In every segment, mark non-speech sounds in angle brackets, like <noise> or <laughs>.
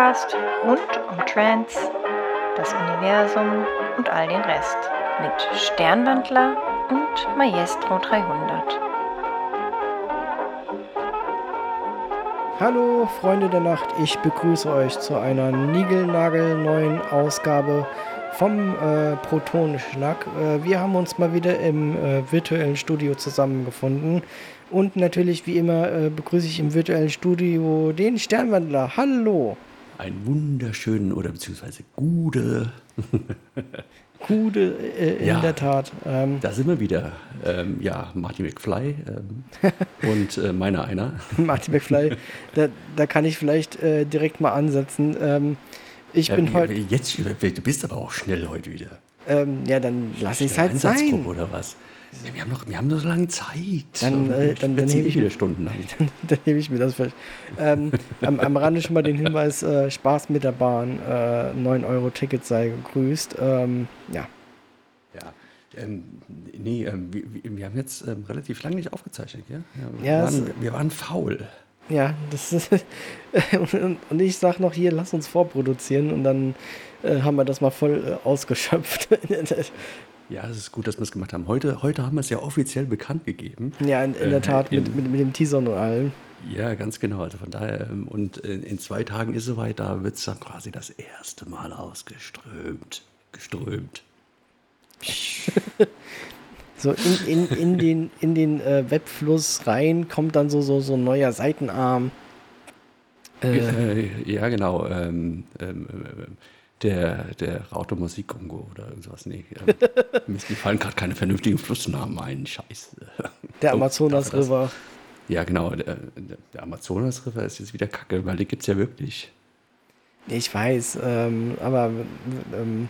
Podcast rund um Trance, das Universum und all den Rest. Mit Sternwandler und Maestro 300. Hallo Freunde der Nacht, ich begrüße euch zu einer niegelnagelneuen Ausgabe vom äh, Protonenschnack. Äh, wir haben uns mal wieder im äh, virtuellen Studio zusammengefunden. Und natürlich, wie immer, äh, begrüße ich im virtuellen Studio den Sternwandler. Hallo. Einen wunderschönen oder beziehungsweise gute. <laughs> Gute, äh, in Ja. der Tat. Ähm, Da sind wir wieder. Ähm, ja, Marty McFly ähm, <laughs> und äh, meiner einer. <laughs> Martin McFly, da, da kann ich vielleicht äh, direkt mal ansetzen. Ähm, ich Ja, bin heute. Jetzt, du bist aber auch schnell heute wieder. Ähm, ja, dann lass ich es halt sein. oder was? Ja, wir haben noch, wir haben noch so lange Zeit. Dann, äh, Ich <laughs> dann- dann hebe ich- wieder stundenlang. dann nehme ich mir das vielleicht. Ähm, am, am Rande schon mal den Hinweis: äh, Spaß mit der Bahn, äh, 9 Euro Ticket sei gegrüßt. Ähm, ja, Ja. Ähm, nee, ähm, wir, wir- haben jetzt ähm, relativ lange nicht aufgezeichnet, ja? wir, Ja, waren, wir waren faul. ja, das ist. <laughs> und, und ich sag noch hier: Lass uns vorproduzieren und dann äh, haben wir das mal voll äh, ausgeschöpft. <laughs> Ja, es ist gut, dass wir es gemacht haben. Heute, heute haben wir es ja offiziell bekannt gegeben. ja, in, in Äh, der Tat, mit, in- mit, mit dem Teaser und allem. Ja, ganz genau. Also von daher, ähm, und in, in zwei Tagen ist soweit, da wird es dann quasi das erste Mal ausgeströmt. Geströmt. <laughs> So in, in, in den, in den äh, Webfluss rein kommt dann so, so, so ein neuer Seitenarm. Äh, Äh, ja, genau. Ähm, ähm, ähm, der, der Rauter Musik-Ungo oder irgendwas. Nee, ähm, <laughs> mir fallen gerade keine vernünftigen Flussnamen ein. Scheiße. der Oh, Amazonas er? River. Ja, genau. Der, der, Amazonas River ist jetzt wieder kacke, weil den gibt es ja wirklich. Ich weiß, ähm, aber ähm,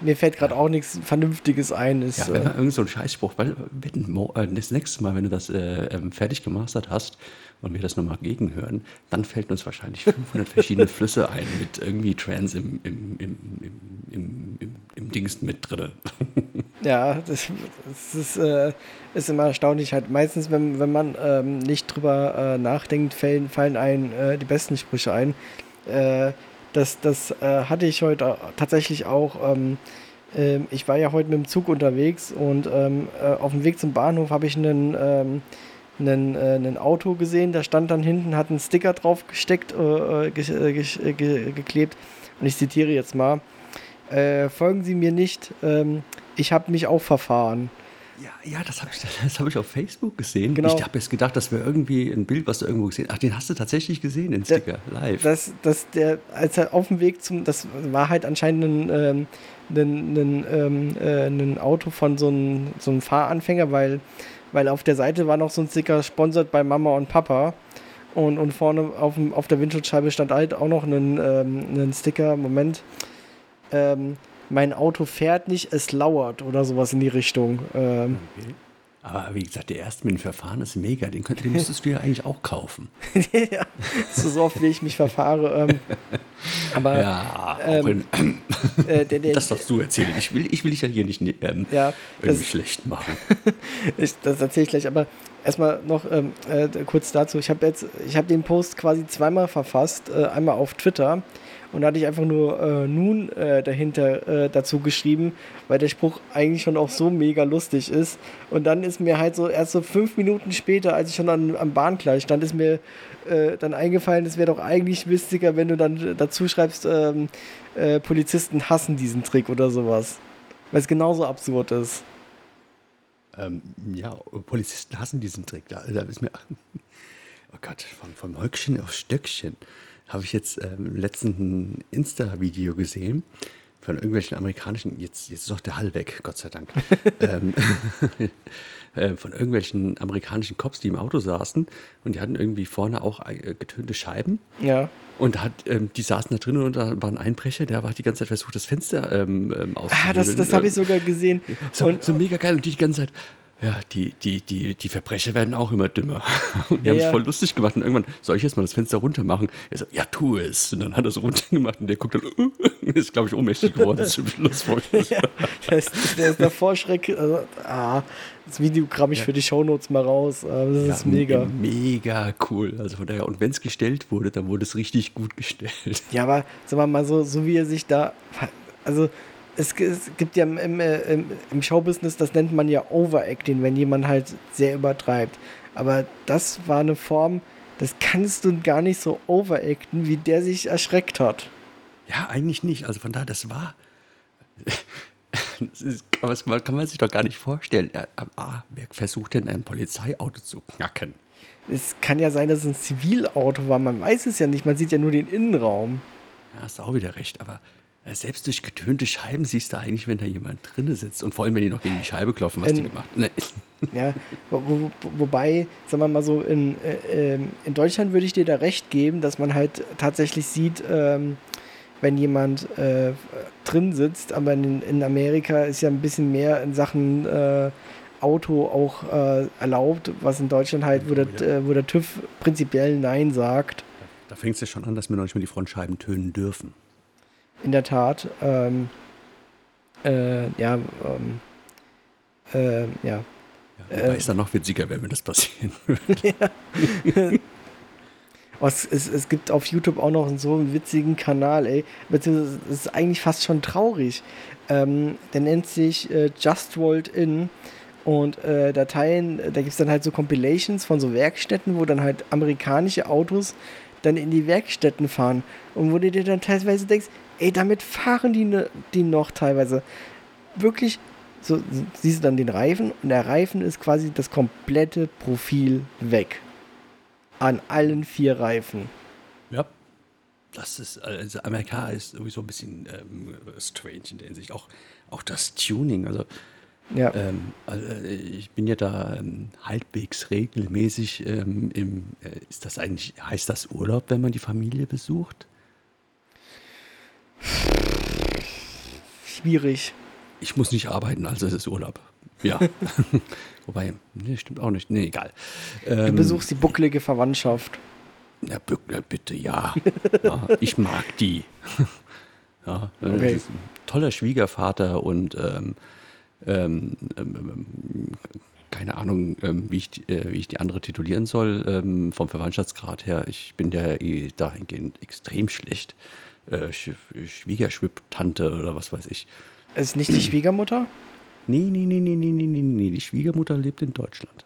mir fällt gerade auch nichts Vernünftiges ein. Ist, Ja, äh, irgend so einen Scheißspruch, weil wenn, äh, das nächste Mal, wenn du das äh, ähm, fertig gemastert hast und wir das nochmal gegenhören, dann fällt uns wahrscheinlich 500 verschiedene Flüsse ein mit irgendwie Trans im, im, im, im, im, im, im Dings mit drin. ja, das, das ist, äh, ist immer erstaunlich. Halt meistens, wenn, wenn man ähm, nicht drüber äh, nachdenkt, fallen, fallen einem äh, die besten Sprüche ein. Äh, das das äh, hatte ich heute tatsächlich auch. Ähm, ähm, ich war ja heute mit dem Zug unterwegs und ähm, äh, auf dem Weg zum Bahnhof habe ich einen, ähm, einen, äh, einen Auto gesehen, da stand dann hinten, hat einen Sticker drauf gesteckt, äh, äh, ge äh, ge äh, ge geklebt. Und ich zitiere jetzt mal: äh, Folgen Sie mir nicht, ähm, ich habe mich auch verfahren. Ja, ja, das habe ich, <laughs> das hab ich auf Facebook gesehen. Genau. Ich habe jetzt gedacht, das wäre irgendwie ein Bild, was du irgendwo gesehen hast. Ach, den hast du tatsächlich gesehen, den Der- Sticker, live. dass, dass der, als er auf dem Weg zum, das war halt anscheinend ein, ähm, ein, ein, ähm, äh, ein Auto von so einem so einem Fahranfänger, weil, weil auf der Seite war noch so ein Sticker sponsert bei Mama und Papa. Und, und vorne auf, dem, auf der Windschutzscheibe stand halt auch noch ein, ähm, Sticker, Moment, ähm, mein Auto fährt nicht, es lauert oder sowas in die Richtung. Ähm, Okay. Aber wie gesagt, der erste mit dem Verfahren ist mega. Den, könnt, den <laughs> müsstest du ja eigentlich auch kaufen. <laughs> ja, so, oft wie ich mich verfahre. Ähm, <laughs> aber Ja, ähm, äh, der, der, Das darfst du erzählen. Ich will, ich will dich ja hier nicht ähm, Ja, irgendwie das- schlecht machen. Ich, das erzähle ich gleich, aber erstmal noch ähm, äh, kurz dazu. Ich habe jetzt, ich habe den Post quasi zweimal verfasst, äh, einmal auf Twitter und da hatte ich einfach nur äh, nun äh, dahinter äh, dazu geschrieben, weil der Spruch eigentlich schon auch so mega lustig ist. Und dann ist mir halt so erst so fünf Minuten später, als ich schon an, am Bahngleis stand, ist mir äh, dann eingefallen, es wäre doch eigentlich witziger, wenn du dann dazu schreibst, ähm, äh, Polizisten hassen diesen Trick oder sowas. Weil es genauso absurd ist. Ähm, ja, Polizisten hassen diesen Trick. Da, da ist mir. <laughs> Oh Gott, von, vom Höckchen auf Stöckchen habe ich jetzt ähm, letztens ein Insta-Video gesehen von irgendwelchen amerikanischen. Jetzt, jetzt ist auch der Hall weg, Gott sei Dank. <laughs> ähm, <laughs> äh, von irgendwelchen amerikanischen Cops, die im Auto saßen und die hatten irgendwie vorne auch äh, getönte Scheiben. Ja. Und hat, ähm, die saßen da drin und da war ein Einbrecher, der hat die ganze Zeit versucht, das Fenster ähm, ähm, Ah, das, das habe ich sogar gesehen. So, Und, so mega geil und die die ganze Zeit. Ja, die, die, die, die Verbrecher werden auch immer dümmer. <laughs> Und die Ja, haben ja. voll lustig gemacht. Und irgendwann, soll ich jetzt mal das Fenster runter machen? Er so, ja, tu es. Und dann hat er es runtergemacht und der guckt dann, <laughs> ist, glaube ich, ohnmächtig geworden zum Schluss. <laughs> ja, der ist, der ist davor Schreck. Also, ah, das Video kram ich für die Shownotes mal raus. Ah, Das ist Ja, mega. Mega cool. Also von daher, und wenn es gestellt wurde, dann wurde es richtig gut gestellt. Ja, aber sagen wir mal so, so wie er sich da. Also, es, gibt ja im, im, äh, im, im Showbusiness, das nennt man ja Overacting, wenn jemand halt sehr übertreibt. Aber das war eine Form, das kannst du gar nicht so overacten, wie der sich erschreckt hat. Ja, eigentlich nicht. Also von daher, das war. <laughs> Das ist, aber das kann man sich doch gar nicht vorstellen. Ah, wer versucht denn ein Polizeiauto zu knacken? Es kann ja sein, dass es ein Zivilauto war, man weiß es ja nicht, man sieht ja nur den Innenraum. Ja, hast du auch wieder recht. Aber selbst durch getönte Scheiben siehst du eigentlich, wenn da jemand drinne sitzt. Und vor allem, wenn die noch gegen die Scheibe klopfen, was die Ähm, gemacht ne. <laughs> Ja, wo, wo, wobei, sagen wir mal so, in, äh, in Deutschland würde ich dir da recht geben, dass man halt tatsächlich sieht, ähm, wenn jemand äh, drin sitzt, aber in, in Amerika ist ja ein bisschen mehr in Sachen äh, Auto auch äh, erlaubt, was in Deutschland halt, wo der, äh, wo der TÜV prinzipiell Nein sagt. Da fängt es ja schon an, dass wir noch nicht mal die Frontscheiben tönen dürfen. In der Tat. Ähm, äh, ja, ähm, äh, ja. Ja, Äh. es dann noch witziger, wenn das passieren würde. <laughs> Oh, es, es, es gibt auf YouTube auch noch so einen witzigen Kanal, ey. Beziehungsweise, es ist eigentlich fast schon traurig. Ähm, der nennt sich äh, Just Rolled In. Und äh, Dateien, da gibt es dann halt so Compilations von so Werkstätten, wo dann halt amerikanische Autos dann in die Werkstätten fahren. Und wo du dir dann teilweise denkst, ey, damit fahren die, ne, die noch teilweise. Wirklich, so siehst du dann den Reifen und der Reifen ist quasi das komplette Profil weg. An allen vier Reifen. Ja. Das ist, also Amerika ist sowieso ein bisschen ähm, strange in der Hinsicht. Auch, auch das Tuning. Also, Ja. ähm, also äh, ich bin ja da ähm, halbwegs regelmäßig ähm, im, äh, ist das eigentlich, heißt das Urlaub, wenn man die Familie besucht? Schwierig. Ich muss nicht arbeiten, also es ist Urlaub. Ja. <laughs> Wobei, nee, stimmt auch nicht. Nee, egal. Du Ähm, besuchst die bucklige Verwandtschaft. Ja, bitte, ja. <laughs> ja. Ich mag die. <laughs> ja, äh, Okay. toller Schwiegervater und ähm, ähm, ähm, ähm, keine Ahnung, ähm, wie, ich, die- äh, wie ich die andere titulieren soll vom Verwandtschaftsgrad her. Ich bin der eh dahingehend extrem schlecht. Äh, Sch Schwiegerschwipp-Tante oder was weiß ich. Ist nicht die Schwiegermutter? Nee, nee, nee, nee, nee, nee, nee, nee. Die Schwiegermutter lebt in Deutschland.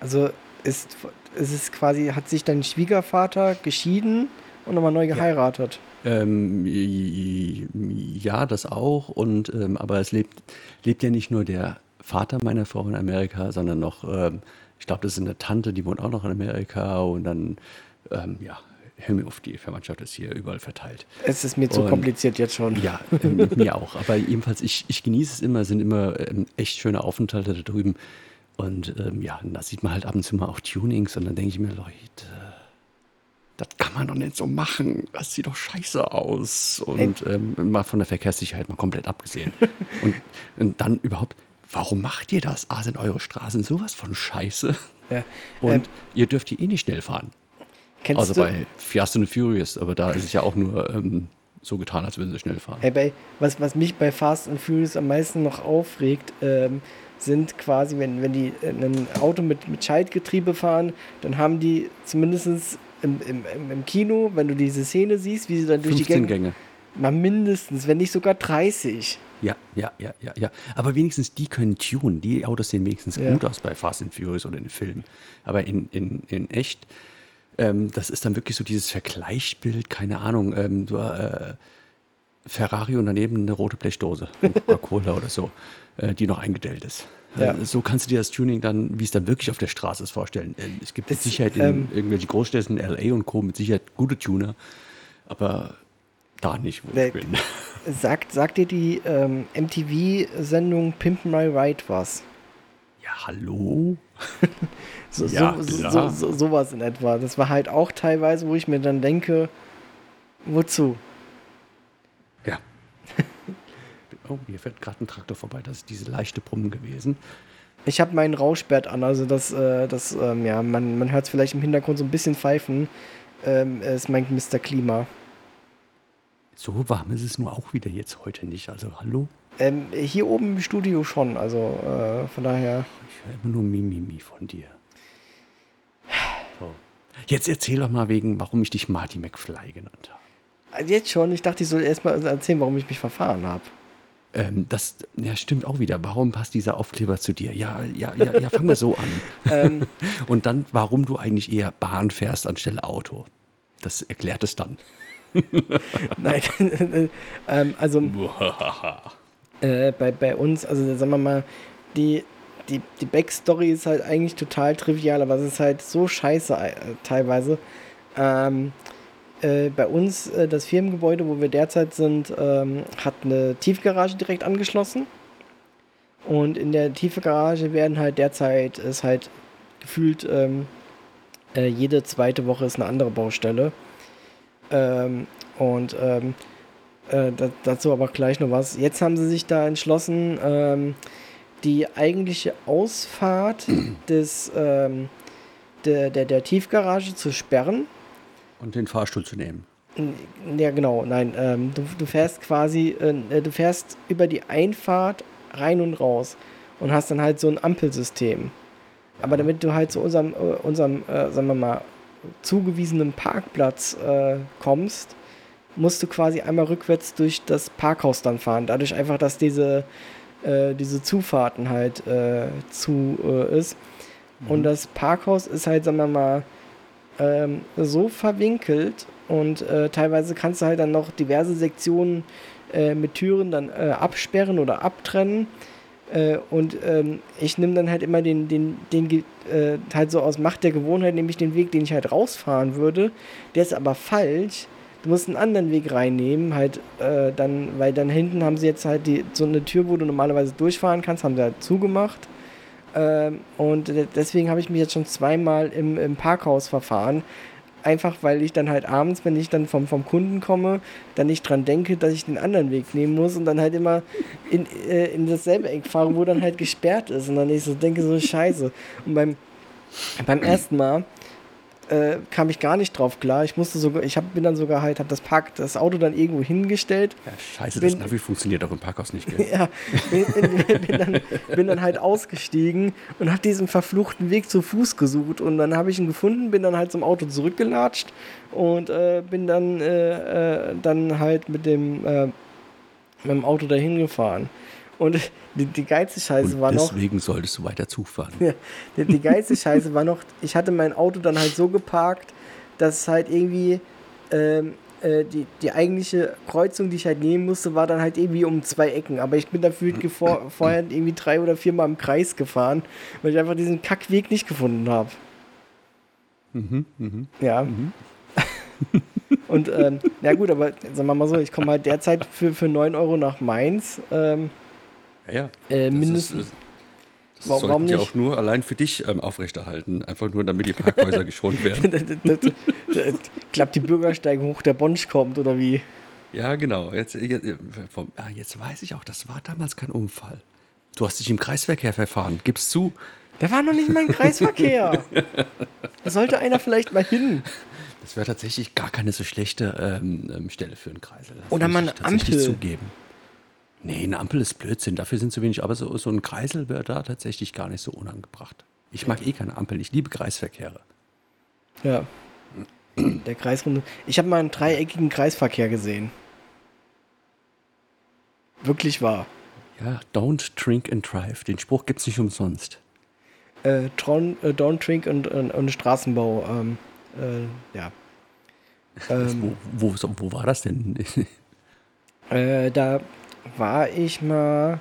Also ist, ist es quasi, hat sich dein Schwiegervater geschieden und nochmal neu geheiratet. Ähm, ja, das auch. Und ähm, aber es lebt, lebt ja nicht nur der Vater meiner Frau in Amerika, sondern noch, ähm, ich glaube, das ist eine Tante, die wohnt auch noch in Amerika und dann, ähm, ja, hör mir auf, die Verwandtschaft ist hier überall verteilt. Es ist mir zu Und- kompliziert jetzt schon. Ja, ähm, mir auch. Aber jedenfalls, ich, ich genieße es immer, es sind immer ähm, echt schöne Aufenthalte da drüben. Und ähm, ja, da sieht man halt ab und zu mal auch Tunings und dann denke ich mir, Leute, das kann man doch nicht so machen. Das sieht doch scheiße aus. Und ähm, mal von der Verkehrssicherheit mal komplett abgesehen. <laughs> und, und dann überhaupt, warum macht ihr das? Ah, sind eure Straßen sowas von scheiße? Ja. Und Ähm, ihr dürft hier eh nicht schnell fahren. Kennst Außer du, bei Fast and Furious, aber da ist es ja auch nur ähm, so getan, als würden sie schnell fahren. Hey, bei, was, was mich bei Fast and Furious am meisten noch aufregt, ähm, sind quasi, wenn, wenn die ein Auto mit, mit Schaltgetriebe fahren, dann haben die zumindest im, im, im, Kino, wenn du diese Szene siehst, wie sie dann durch die 15 Gänge. Gänge. Mal mindestens, wenn nicht sogar 30. Ja, ja, ja, ja, ja. Aber wenigstens die können tunen. Die Autos sehen wenigstens Ja. gut aus bei Fast and Furious oder in den Filmen. Aber in, in, in echt, ähm, das ist dann wirklich so dieses Vergleichsbild, keine Ahnung, ähm, so, äh, Ferrari und daneben eine rote Blechdose, Coca-Cola <laughs> oder so, äh, die noch eingedellt ist. Ja. Äh, so kannst du dir das Tuning dann, wie es dann wirklich auf der Straße ist, vorstellen. Äh, es gibt mit Das, Sicherheit in ähm, irgendwelchen Großstädten, LA und Co., mit Sicherheit gute Tuner, aber da nicht, wo Wer- ich bin. <laughs> Sagt, sagt dir die ähm, MTV-Sendung Pimp My Ride was? Ja, hallo? So, Ja, so, so, so, so, sowas in etwa. Das war halt auch teilweise, wo ich mir dann denke, wozu? Ja. <laughs> Oh, hier fährt gerade ein Traktor vorbei. Das ist diese leichte Brummen gewesen. Ich habe meinen Rauschbert an, also das, äh, das ähm, ja, man, man hört es vielleicht im Hintergrund so ein bisschen pfeifen. Ähm, es meint Mr. Klima. So warm ist es nur auch wieder jetzt heute nicht. Also hallo? Ähm, hier oben im Studio schon, also äh, von daher. Ich höre immer nur Mimimi von dir. So. Jetzt erzähl doch mal wegen, warum ich dich Marty McFly genannt habe. Also Jetzt schon, ich dachte, ich soll erst mal erzählen, warum ich mich verfahren habe. Ähm, das ja, stimmt auch wieder. Warum passt dieser Aufkleber zu dir? Ja, ja, ja, ja fangen wir so an. Ähm. <laughs> Und dann, warum du eigentlich eher Bahn fährst anstelle Auto. Das erklärt es dann. <laughs> Nein, <laughs> ähm, also äh, bei, bei uns, also sagen wir mal, die, die, die Backstory ist halt eigentlich total trivial, aber es ist halt so scheiße äh, teilweise. Ähm, äh, bei uns, äh, das Firmengebäude, wo wir derzeit sind, ähm, hat eine Tiefgarage direkt angeschlossen. Und in der Tiefgarage werden halt derzeit, ist halt gefühlt, ähm, äh, jede zweite Woche ist eine andere Baustelle. Ähm, und ähm, äh, da, dazu aber gleich noch was. Jetzt haben sie sich da entschlossen, ähm, die eigentliche Ausfahrt <clears throat> des, ähm, der, der, der Tiefgarage zu sperren. Und den Fahrstuhl zu nehmen. Ja, genau, nein. Ähm, du, du fährst quasi, äh, du fährst über die Einfahrt rein und raus und hast dann halt so ein Ampelsystem. Aber damit du halt zu unserem, äh, unserem äh, sagen wir mal, zugewiesenen Parkplatz äh, kommst, musst du quasi einmal rückwärts durch das Parkhaus dann fahren. Dadurch einfach, dass diese, äh, diese Zufahrten halt äh, zu äh, ist. Und das Parkhaus ist halt, sagen wir mal, ähm, so verwinkelt und äh, teilweise kannst du halt dann noch diverse Sektionen äh, mit Türen dann äh, absperren oder abtrennen. Und ähm, ich nehme dann halt immer den, den, den halt so aus Macht der Gewohnheit, nämlich den Weg, den ich halt rausfahren würde. Der ist aber falsch. Du musst einen anderen Weg reinnehmen, halt äh, dann, weil dann hinten haben sie jetzt halt die, so eine Tür, wo du normalerweise durchfahren kannst, haben sie halt zugemacht. Ähm, und de- deswegen habe ich mich jetzt schon zweimal im, im Parkhaus verfahren. Einfach weil ich dann halt abends, wenn ich dann vom, vom Kunden komme, dann nicht dran denke, dass ich den anderen Weg nehmen muss und dann halt immer in, äh, in dasselbe Eck fahre, wo dann halt gesperrt ist. Und dann ich so denke, so scheiße. Und beim, beim ersten Mal äh, kam ich gar nicht drauf klar. Ich musste sogar, ich hab, bin dann sogar halt, habe das Park, das Auto dann irgendwo hingestellt Ja, scheiße, Bin- das Navi funktioniert auch im Parkhaus nicht. Gell? <laughs> ja, bin, bin, dann, bin dann halt ausgestiegen und habe diesen verfluchten Weg zu Fuß gesucht und dann habe ich ihn gefunden, bin dann halt zum Auto zurückgelatscht und äh, bin dann, äh, äh, dann halt mit dem, äh, mit dem Auto dahin gefahren. Und die, die geilste Scheiße Und war noch, deswegen solltest du weiter zufahren. ja, die, die geilste Scheiße war noch, ich hatte mein Auto dann halt so geparkt, dass es halt irgendwie ähm, äh, die, die eigentliche Kreuzung, die ich halt nehmen musste, war dann halt irgendwie um zwei Ecken. Aber ich bin dafür vor, <clears throat> vorher irgendwie drei oder viermal im Kreis gefahren, weil ich einfach diesen Kackweg nicht gefunden habe. Ja. <laughs> Und ähm, ja gut, aber sagen wir mal so, ich komme halt derzeit für, für 9 Euro nach Mainz. Ähm, Ja, ja. äh, mindestens. Das Warum sollten nicht? auch nur allein für dich ähm, aufrechterhalten. Einfach nur, damit die Parkhäuser <laughs> geschont werden. Klappt die Bürgersteige hoch, der Bonsch kommt oder wie? Ja, genau. Jetzt, jetzt, vom, ah, jetzt weiß ich auch, das war damals kein Unfall. Du hast dich im Kreisverkehr verfahren. Gib's zu. Der war noch nicht mal im Kreisverkehr. Da <laughs> sollte einer vielleicht mal hin. Das wäre tatsächlich gar keine so schlechte ähm, ähm, Stelle für einen Kreisel. Das Oder mal eine Ampel. zugeben. Nee, eine Ampel ist Blödsinn. Dafür sind zu wenig. Aber so, so ein Kreisel wäre da tatsächlich gar nicht so unangebracht. Ich mag eh keine Ampel. Ich liebe Kreisverkehre. Ja. Der Kreisrunde. Ich habe mal einen dreieckigen Kreisverkehr gesehen. Wirklich wahr. Ja, don't drink and drive. Den Spruch gibt's nicht umsonst. Äh, Tron, äh, Don't Drink und, und, und Straßenbau. Ähm, äh, ja. Ähm, Wo, wo, wo war das denn? <laughs> äh, da war ich mal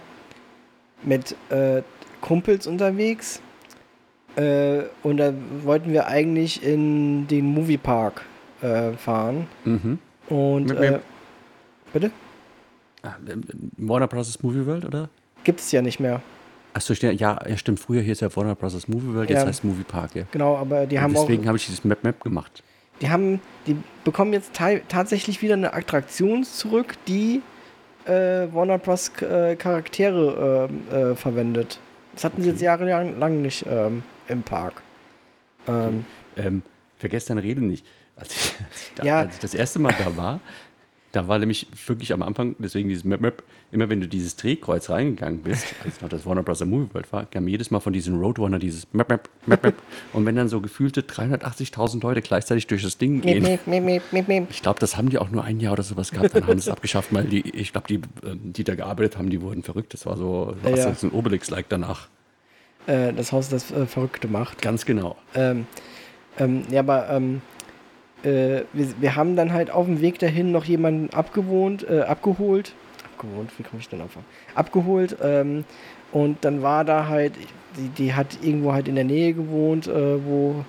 mit äh, Kumpels unterwegs. Äh, und da wollten wir eigentlich in den Moviepark äh, fahren. mhm. Und Mit äh, bitte? ah, ähm, Warner Bros. Movie World, oder? Gibt es ja nicht mehr. Achso, ja, ja, stimmt. Früher hieß ja Warner Bros. Movie World, jetzt Ja. heißt Movie Park, ja. Genau, aber die Und haben auch, deswegen habe ich dieses Map Map gemacht. die haben, die bekommen jetzt ta tatsächlich wieder eine Attraktion zurück, die äh, Warner Bros. Äh, Charaktere äh, äh, verwendet. Das hatten sie jetzt jahrelang nicht ähm, im Park. Ähm, ähm, vergesst deine Rede nicht. Als ich, da, <laughs> Ja. als ich das erste Mal da war, da war nämlich wirklich am Anfang, deswegen dieses Map, Map, immer wenn du dieses Drehkreuz reingegangen bist, <laughs> als noch das Warner Bros. Movie World war, kam jedes Mal von diesen Roadrunner dieses Map, Map, Map, Map. <laughs> Und wenn dann so gefühlte 380.000 Leute gleichzeitig durch das Ding gehen, ich glaube, das haben die auch nur ein Jahr oder sowas gehabt, dann haben sie es <laughs> abgeschafft, weil die, ich glaube, die, ähm, die da gearbeitet haben, die wurden verrückt. Das war so, was ja. jetzt ein Obelix-like danach. Äh, das Haus, das äh, Verrückte macht. Ganz genau. Ähm, ähm, ja, aber ähm, äh, wir, wir haben dann halt auf dem Weg dahin noch jemanden abgewohnt, äh, abgeholt. Abgewohnt, wie komme ich denn auf? Abgeholt. Ähm, und dann war da halt, die, die hat irgendwo halt in der Nähe gewohnt, äh, wo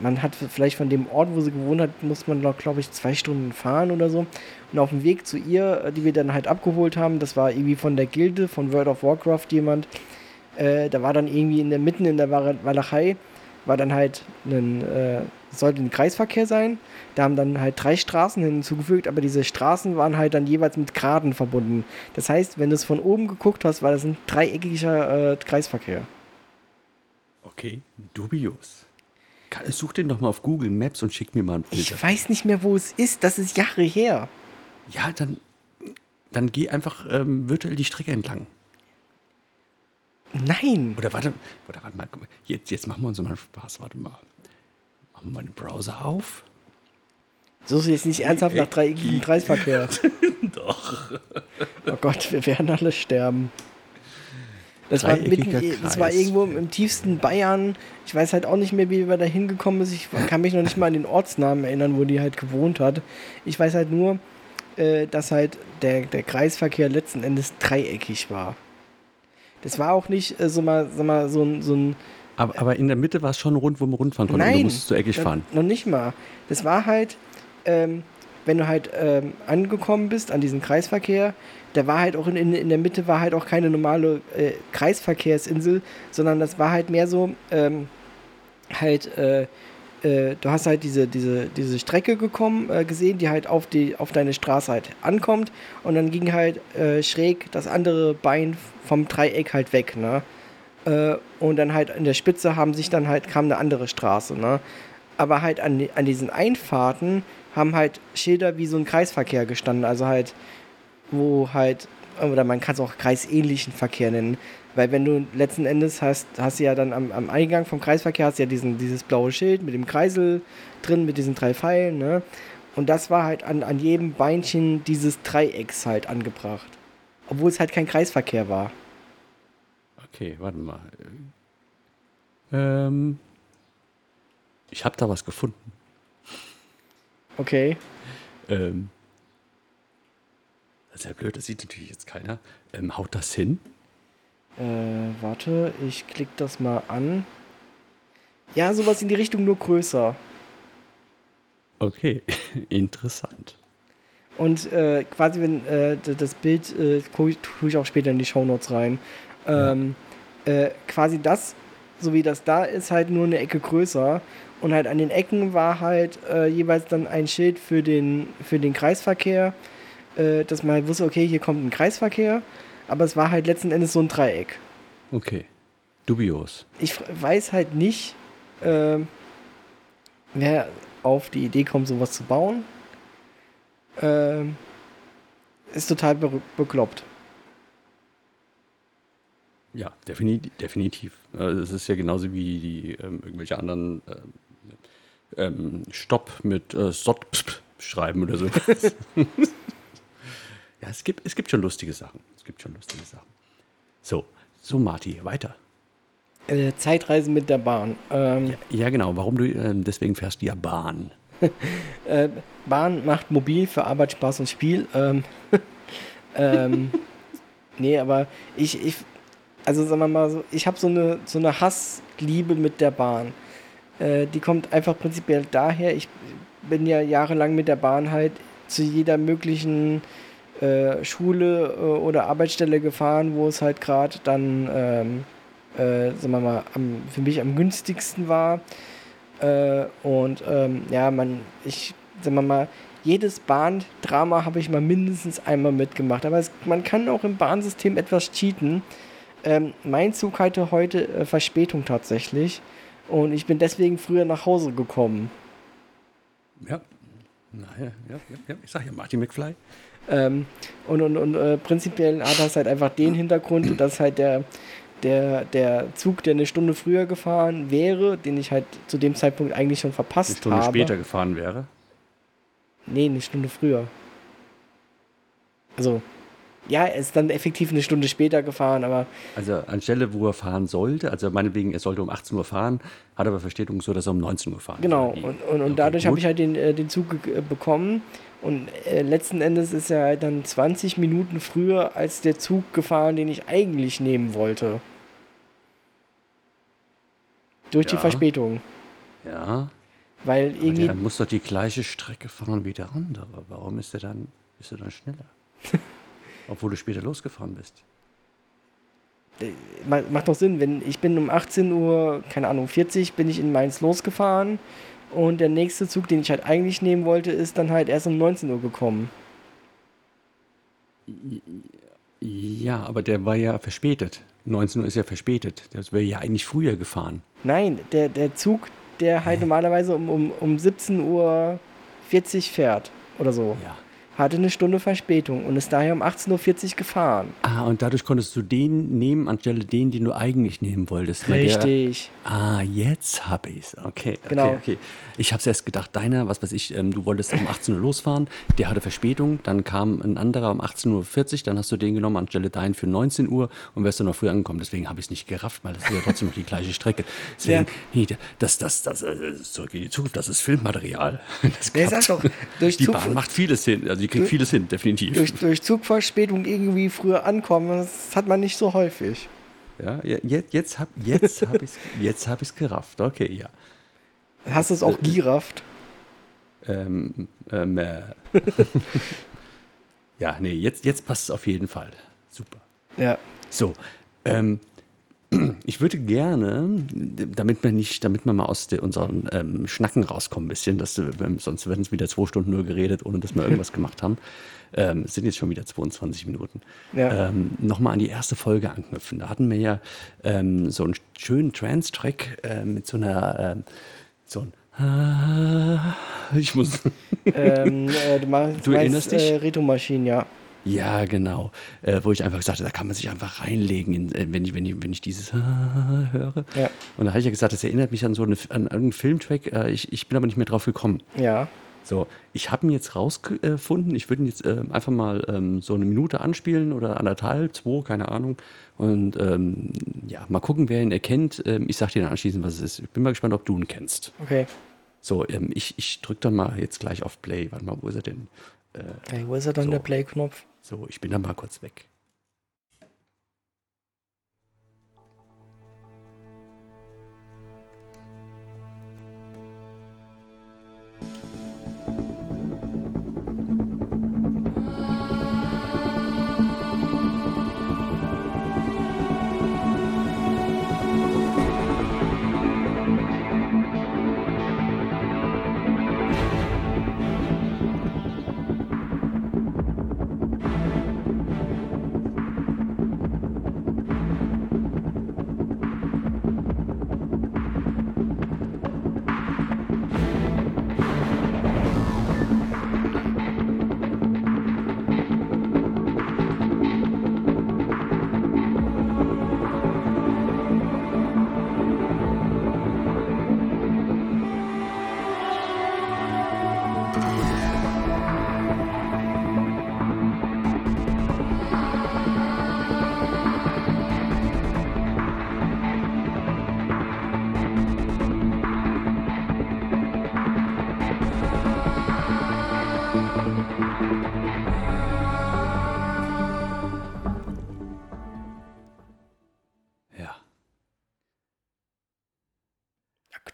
man hat vielleicht von dem Ort, wo sie gewohnt hat, muss man noch, glaube ich, zwei Stunden fahren oder so. Und auf dem Weg zu ihr, äh, die wir dann halt abgeholt haben, das war irgendwie von der Gilde, von World of Warcraft jemand, äh, da war dann irgendwie in der mitten in der Wa- Walachei, war dann halt ein, äh, sollte ein Kreisverkehr sein. Da haben dann halt drei Straßen hinzugefügt, aber diese Straßen waren halt dann jeweils mit Graden verbunden. Das heißt, wenn du es von oben geguckt hast, war das ein dreieckiger äh, Kreisverkehr. Okay, dubios. Such den doch mal auf Google Maps und schick mir mal ein Bild. Ich weiß nicht mehr, wo es ist. Das ist Jahre her. Ja, dann, dann geh einfach ähm, virtuell die Strecke entlang. Nein. Oder warte, oder warte mal. Jetzt, jetzt machen wir uns mal Spaß. Warte mal. Den Browser auf. Suchst du jetzt nicht ernsthaft nach dreieckigem Kreisverkehr? <laughs> Doch. Oh Gott, wir werden alle sterben. Das war, mitten, das war irgendwo im, im tiefsten Bayern. Ich weiß halt auch nicht mehr, wie wir da hingekommen sind. Ich kann mich noch nicht mal an den Ortsnamen erinnern, wo die halt gewohnt hat. Ich weiß halt nur, äh, dass halt der, der Kreisverkehr letzten Endes dreieckig war. Das war auch nicht äh, so mal, so, mal so, ein, so ein Aber, aber in der Mitte war es schon rund, wo man rundfahren konnte. Nein, Du musstest so eckig noch- fahren. Noch nicht mal. Das war halt, ähm, wenn du halt ähm, angekommen bist an diesen Kreisverkehr, da war halt auch in, in, in der Mitte war halt auch keine normale äh, Kreisverkehrsinsel, sondern das war halt mehr so, ähm, halt, äh, äh, du hast halt diese, diese, diese Strecke gekommen, äh, gesehen, die halt auf, die, auf deine Straße halt ankommt und dann ging halt äh, schräg das andere Bein vom Dreieck halt weg, ne? Äh, und dann halt in der Spitze haben sich dann halt, kam eine andere Straße, ne? Aber halt an, an diesen Einfahrten haben halt Schilder wie so ein Kreisverkehr gestanden, also halt, wo halt, oder man kann es auch kreisähnlichen Verkehr nennen, weil wenn du letzten Endes hast, hast du ja dann am, am Eingang vom Kreisverkehr hast du ja diesen, dieses blaue Schild mit dem Kreisel drin, mit diesen drei Pfeilen, ne? Und das war halt an, an jedem Beinchen dieses Dreiecks halt angebracht. Obwohl es halt kein Kreisverkehr war. Okay, warte mal. Ähm, ich habe da was gefunden. Okay. Ähm, das ist ja blöd, das sieht natürlich jetzt keiner. Ähm, haut das hin? Äh, warte, ich klick das mal an. Ja, sowas in die Richtung, nur größer. Okay, <laughs> interessant. Und äh, quasi, wenn äh, das Bild äh, tue ich auch später in die Shownotes rein. Ähm, äh, quasi das, so wie das da ist, halt nur eine Ecke größer. Und halt an den Ecken war halt äh, jeweils dann ein Schild für den, für den Kreisverkehr, äh, dass man halt wusste, okay, hier kommt ein Kreisverkehr. Aber es war halt letzten Endes so ein Dreieck. Okay. Dubios. ich weiß halt nicht, ähm, wer auf die Idee kommt, sowas zu bauen. Ähm, ist total be bekloppt. Ja, definitiv. definitiv. Also Es ist ja genauso wie die ähm, irgendwelche anderen ähm, ähm, Stopp mit äh, Sot schreiben oder so. <laughs> ja, es gibt, es gibt schon lustige Sachen. Es gibt schon lustige Sachen. So, so Marti, weiter. Äh, Zeitreisen mit der Bahn. Ähm, Ja, genau. Warum du ähm, deswegen fährst du ja Bahn. <laughs> äh, Bahn macht mobil für Arbeit, Spaß und Spiel. Ähm, <laughs> ähm, nee, aber ich, ich, also sagen wir mal so, ich habe so eine, so eine Hassliebe mit der Bahn. Äh, die kommt einfach prinzipiell daher, ich bin ja jahrelang mit der Bahn halt zu jeder möglichen äh, Schule äh, oder Arbeitsstelle gefahren, wo es halt gerade dann, ähm, äh, sagen wir mal, am, für mich am günstigsten war. Äh, und ähm, ja, man, ich, sagen wir mal, jedes Bahndrama habe ich mal mindestens einmal mitgemacht. Aber es, man kann auch im Bahnsystem etwas cheaten. Ähm, mein Zug hatte heute äh, Verspätung tatsächlich. Und ich bin deswegen früher nach Hause gekommen. Ja. Naja, ja, ja, ja. Ich sag ja Martin McFly. Ähm, und und, und äh, prinzipiell hat das halt einfach den Hintergrund, dass halt der, der, der Zug, der eine Stunde früher gefahren wäre, den ich halt zu dem Zeitpunkt eigentlich schon verpasst Eine Stunde habe. später gefahren wäre. Nee, eine Stunde früher. Also, ja, er ist dann effektiv eine Stunde später gefahren, aber Also anstelle, wo er fahren sollte, also meinetwegen, er sollte um 18 Uhr fahren, hat aber Verspätung so, dass er um 19 Uhr fahren genau. soll. Und, und, und Okay, dadurch habe ich halt den, äh, den Zug äh, bekommen. Und äh, letzten Endes ist er halt dann 20 Minuten früher als der Zug gefahren, den ich eigentlich nehmen wollte. Durch die Ja. Verspätung. Ja, Weil aber irgendwie. der muss doch die gleiche Strecke fahren wie der andere. Warum ist er dann, bist du dann schneller? <laughs> Obwohl du später losgefahren bist. Ma- macht doch Sinn, wenn ich bin um 18 Uhr, keine Ahnung, 40 bin ich in Mainz losgefahren und der nächste Zug, den ich halt eigentlich nehmen wollte, ist dann halt erst um 19 Uhr gekommen. Ja, aber der war ja verspätet. 19 Uhr ist ja verspätet. Das wäre ja eigentlich früher gefahren. Nein, der, der Zug, der halt normalerweise um, um, um 17 Uhr 40 fährt oder so, Ja. Hatte eine Stunde Verspätung und ist daher um 18.40 Uhr gefahren. Ah, und dadurch konntest du den nehmen anstelle den, den du eigentlich nehmen wolltest. weil der- Richtig. Ah, jetzt hab ich's. Okay, okay, Genau. okay. Ich hab's erst gedacht, deiner, was weiß ich, ähm, du wolltest um 18 Uhr losfahren, der hatte Verspätung, dann kam ein anderer um 18.40 Uhr, dann hast du den genommen anstelle deinen für 19 Uhr und wärst du noch früher angekommen. Deswegen habe ich es nicht gerafft, weil das ist ja trotzdem noch die gleiche Strecke. Deswegen, Ja. nee, das, das, das, äh, zurück in die Zukunft, das ist Filmmaterial. <laughs> Das Ja, klappt. sag doch, durch die Zug- Bahn macht vieles hin, also die kriegt vieles hin, definitiv. Durch, durch Zugverspätung irgendwie früher ankommen, das hat man nicht so häufig. ja, jetzt, jetzt hab, jetzt hab ich's, <laughs> jetzt hab ich's gerafft. Okay, ja. Hast du es auch girafft? Ähm, ähm, äh. <laughs> ja, nee, jetzt, jetzt passt es auf jeden Fall. Super. Ja. So, ähm, ich würde gerne, damit wir nicht, damit wir mal aus der, unseren ähm, Schnacken rauskommen ein bisschen, dass, äh, wenn- sonst werden es wieder zwei Stunden nur geredet, ohne dass wir irgendwas gemacht haben. Ähm, es sind jetzt schon wieder 22 Minuten. Ja. Ähm, Nochmal an die erste Folge anknüpfen. Da hatten wir ja ähm, so einen schönen Trance-Track äh, mit so einer, ähm, so ein ich muss. ähm, äh, du meinst, Du erinnerst dich? Äh, Retro-Maschinen, ja. Ja, genau. Äh, wo ich einfach gesagt habe, da kann man sich einfach reinlegen, in, äh, wenn, ich, wenn, ich, wenn ich dieses höre. Ja. Und da habe ich ja gesagt, das erinnert mich an so eine, an irgendeinen Filmtrack. Äh, ich, ich bin aber nicht mehr drauf gekommen. Ja. So, ich habe ihn jetzt rausgefunden. Ich würde ihn jetzt ähm, einfach mal ähm, so eine Minute anspielen oder anderthalb, zwei, keine Ahnung. Und ähm, ja, mal gucken, wer ihn erkennt. Ähm, ich sage dir dann anschließend, was es ist. Ich bin mal gespannt, ob du ihn kennst. Okay. So, ähm, ich, ich drücke dann mal jetzt gleich auf Play. Warte mal, wo ist er denn? Hey, wo ist er dann, So. der Play-Knopf? So, ich bin dann mal kurz weg.